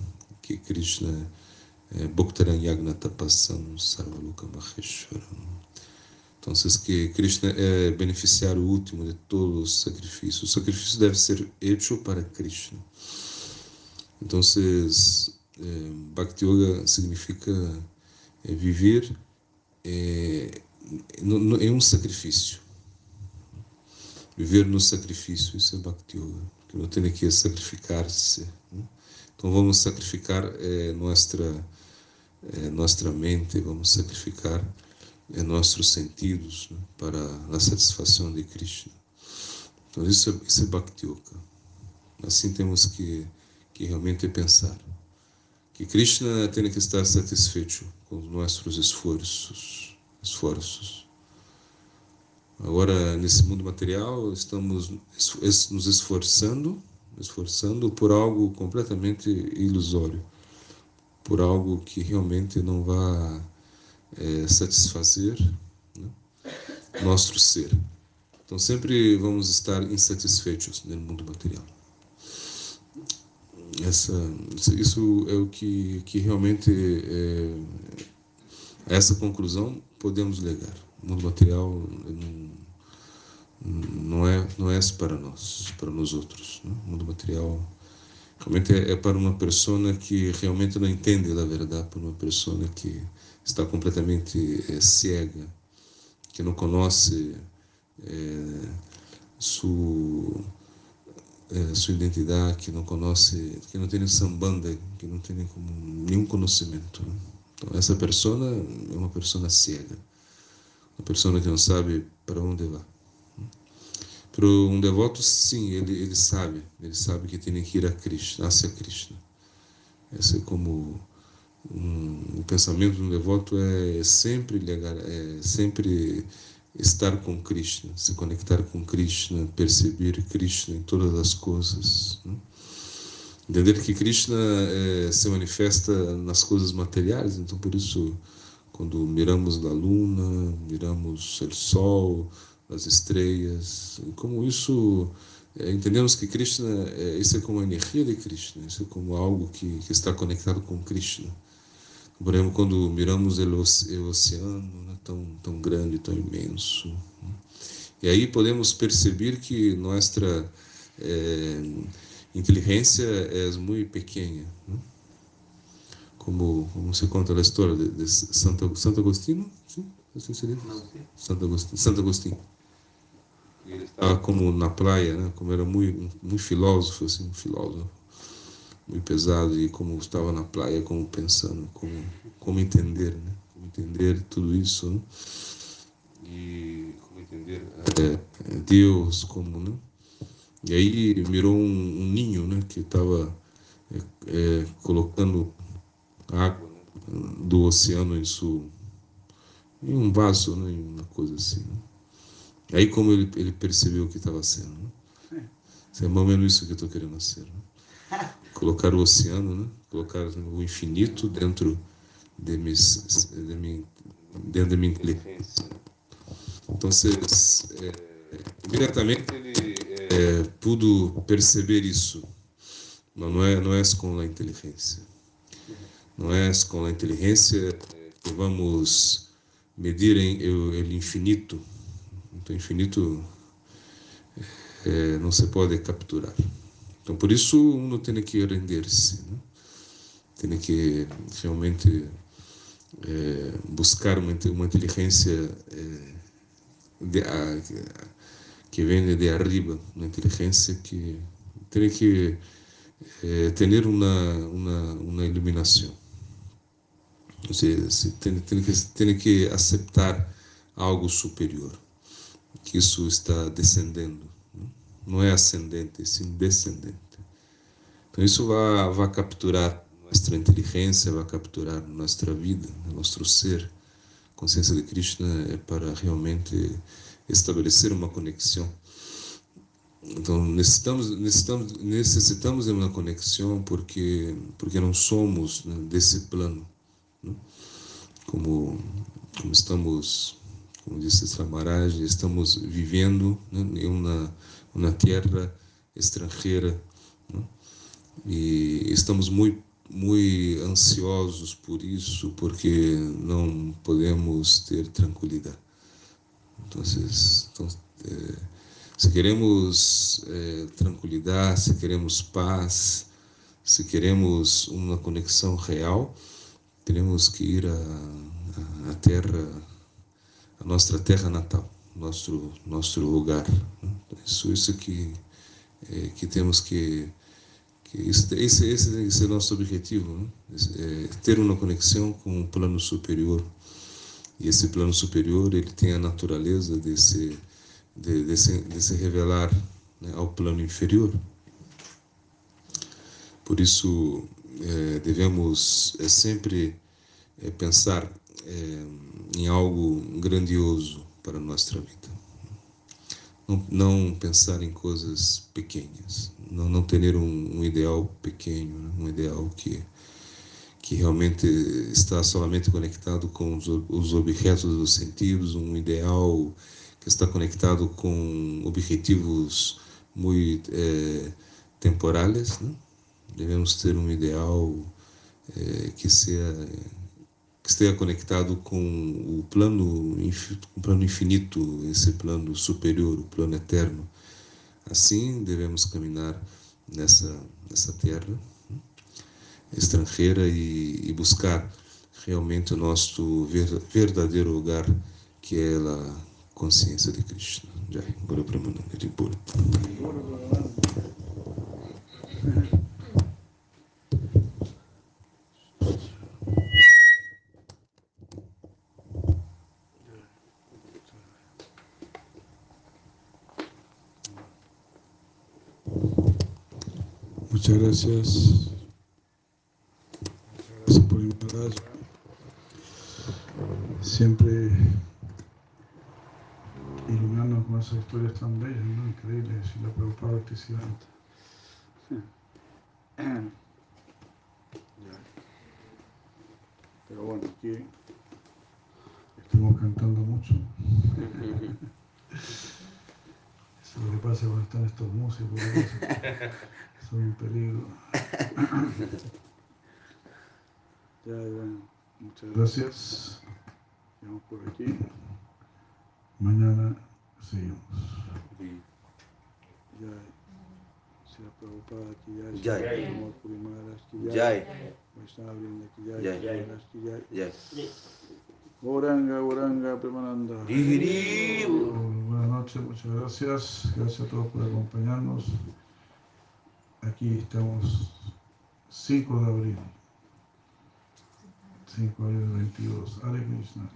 que Krishna Então, que Krishna é beneficiário último de todos os sacrifícios. O sacrifício deve ser hecho para Krishna. Então, é, Bhakti Yoga significa é, viver é, no, no, em um sacrifício. Viver no sacrifício, isso é Bhakti Yoga. Que não tem que sacrificar-se. Né? Então, vamos sacrificar nossa é, nossa mente, vamos sacrificar é, nossos sentidos né, para a satisfação de Krishna. Então isso é, isso é Bhakti Yoga. Assim temos que, que realmente pensar que Krishna tem que estar satisfeito com nossos esforços, esforços. Agora nesse mundo material estamos nos esforçando, esforçando por algo completamente ilusório por algo que realmente não vá é, satisfazer né, nosso ser. Então sempre vamos estar insatisfeitos no mundo material. Essa, isso é o que, que realmente é, essa conclusão podemos legar. O mundo material não, não é não é para nós, para nós outros. Né? O mundo material Realmente é, é para uma pessoa que realmente não entende a verdade, para uma pessoa que está completamente é, cega, que não conhece é, sua, é, sua identidade, que não conhece, que não tem sambanda, que não tem nenhum conhecimento. Né? Então, essa pessoa é uma pessoa cega, uma pessoa que não sabe para onde vai. Para um devoto, sim, ele, ele sabe, ele sabe que tem que ir a Krishna, hacia Krishna. Esse é como um, o pensamento do devoto é sempre, é sempre estar com Krishna, se conectar com Krishna, perceber Krishna em todas as coisas. Né? Entender que Krishna é, se manifesta nas coisas materiais, então por isso, quando miramos a luna, miramos o sol, as estrelas, como isso, é, entendemos que Krishna, é, isso é como a energia de Krishna, isso é como algo que, que está conectado com Krishna. Por exemplo, quando miramos o oceano, né, tão, tão grande, tão imenso. Né? E aí podemos perceber que nossa é, inteligência é muito pequena. Né? Como, como se conta a história de, de Santo, Santo Agostinho? Sim? Assim seria? Santo Agostinho. Santo Agostinho. Ele estava como na praia, né? como era muito, muito filósofo, assim, um filósofo muito pesado e como estava na praia, como pensando, como, como entender, né? Como entender tudo isso, né? E como entender é, é, Deus, como, né? E aí mirou um, um ninho, né? Que estava é, é, colocando água né? do oceano em, su, em um vaso, né? Uma coisa assim, né? Aí como ele, ele percebeu o que estava sendo, né? É mais ou menos isso que eu estou querendo ser, né? colocar o oceano, né? colocar o infinito dentro de, mis, de mim, dentro de minha inteligência. Então, é, imediatamente ele é, pudo perceber isso, mas não é, não é com a inteligência. Não é com a inteligência que vamos medir em, o, infinito. Então, infinito é, não se pode capturar. Então, por isso, uno tem que render-se, né? tem que realmente é, buscar uma, uma inteligência é, de, a, que vem de arriba, uma inteligência que tem que é, ter uma, uma, uma iluminação. Ou seja, tem, tem, que, tem que aceitar algo superior, que isso está descendendo não é ascendente, sim descendente. Então isso vai, vai capturar nossa inteligência, vai capturar nossa vida, nosso ser. A consciência de Krishna é para realmente estabelecer uma conexão. Então necessitamos necessitamos necessitamos de uma conexão porque porque não somos né, desse plano, né? como como estamos como disse Samaraj, estamos vivendo em uma uma terra estrangeira né? e estamos muito muito ansiosos por isso porque não podemos ter tranquilidade então, é, se queremos é, tranquilidade se queremos paz se queremos uma conexão real teremos que ir à terra a nossa terra natal nosso nosso lugar. Isso isso que é, que temos que que esse esse esse, é o nosso objetivo, né? é ter uma conexão com o plano superior. E esse plano superior ele tem a natureza de se de, de se, de se revelar né, ao plano inferior. Por isso é, devemos é, sempre é, pensar é, em algo grandioso para a nossa vida. Não, não pensar em coisas pequenas, não, não ter um, um ideal pequeno, né? um ideal que, que realmente está somente conectado com os, os objetos dos sentidos, um ideal que está conectado com objetivos muito é, temporais. Né? Devemos ter um ideal é, que seja que esteja conectado com o plano, o plano infinito, esse plano superior, o plano eterno. Assim devemos caminhar nessa, nessa terra né, estrangeira e, e buscar realmente o nosso verdadeiro lugar, que é a consciência de Krishna. Jai, Guru Brahmananda Pura. Muchas gracias. Muchas gracias por invitar. Siempre iluminarnos con esas historias tan bellas, ¿no? Increíbles. Y la preocupada Bhaktisiddhanta. Pero bueno, aquí estamos cantando mucho. Eso es lo que pasa cuando están estos músicos. Son un peligro. Ya, bueno, muchas gracias. Quedamos por aquí. Mañana seguimos. Ya. Prabhupada ki jai. Jai. Srila Pramod Puri Maharaj ki jai. Jai. Vaishnava jai. Jai. Jai. Maharaj ki jai. Yes. Goranga, Goranga, Premananda. Buenas noches, muchas gracias. Gracias a todos por acompañarnos. Aquí estamos 5 de abril. 5 de abril del 22. Hare Krishna.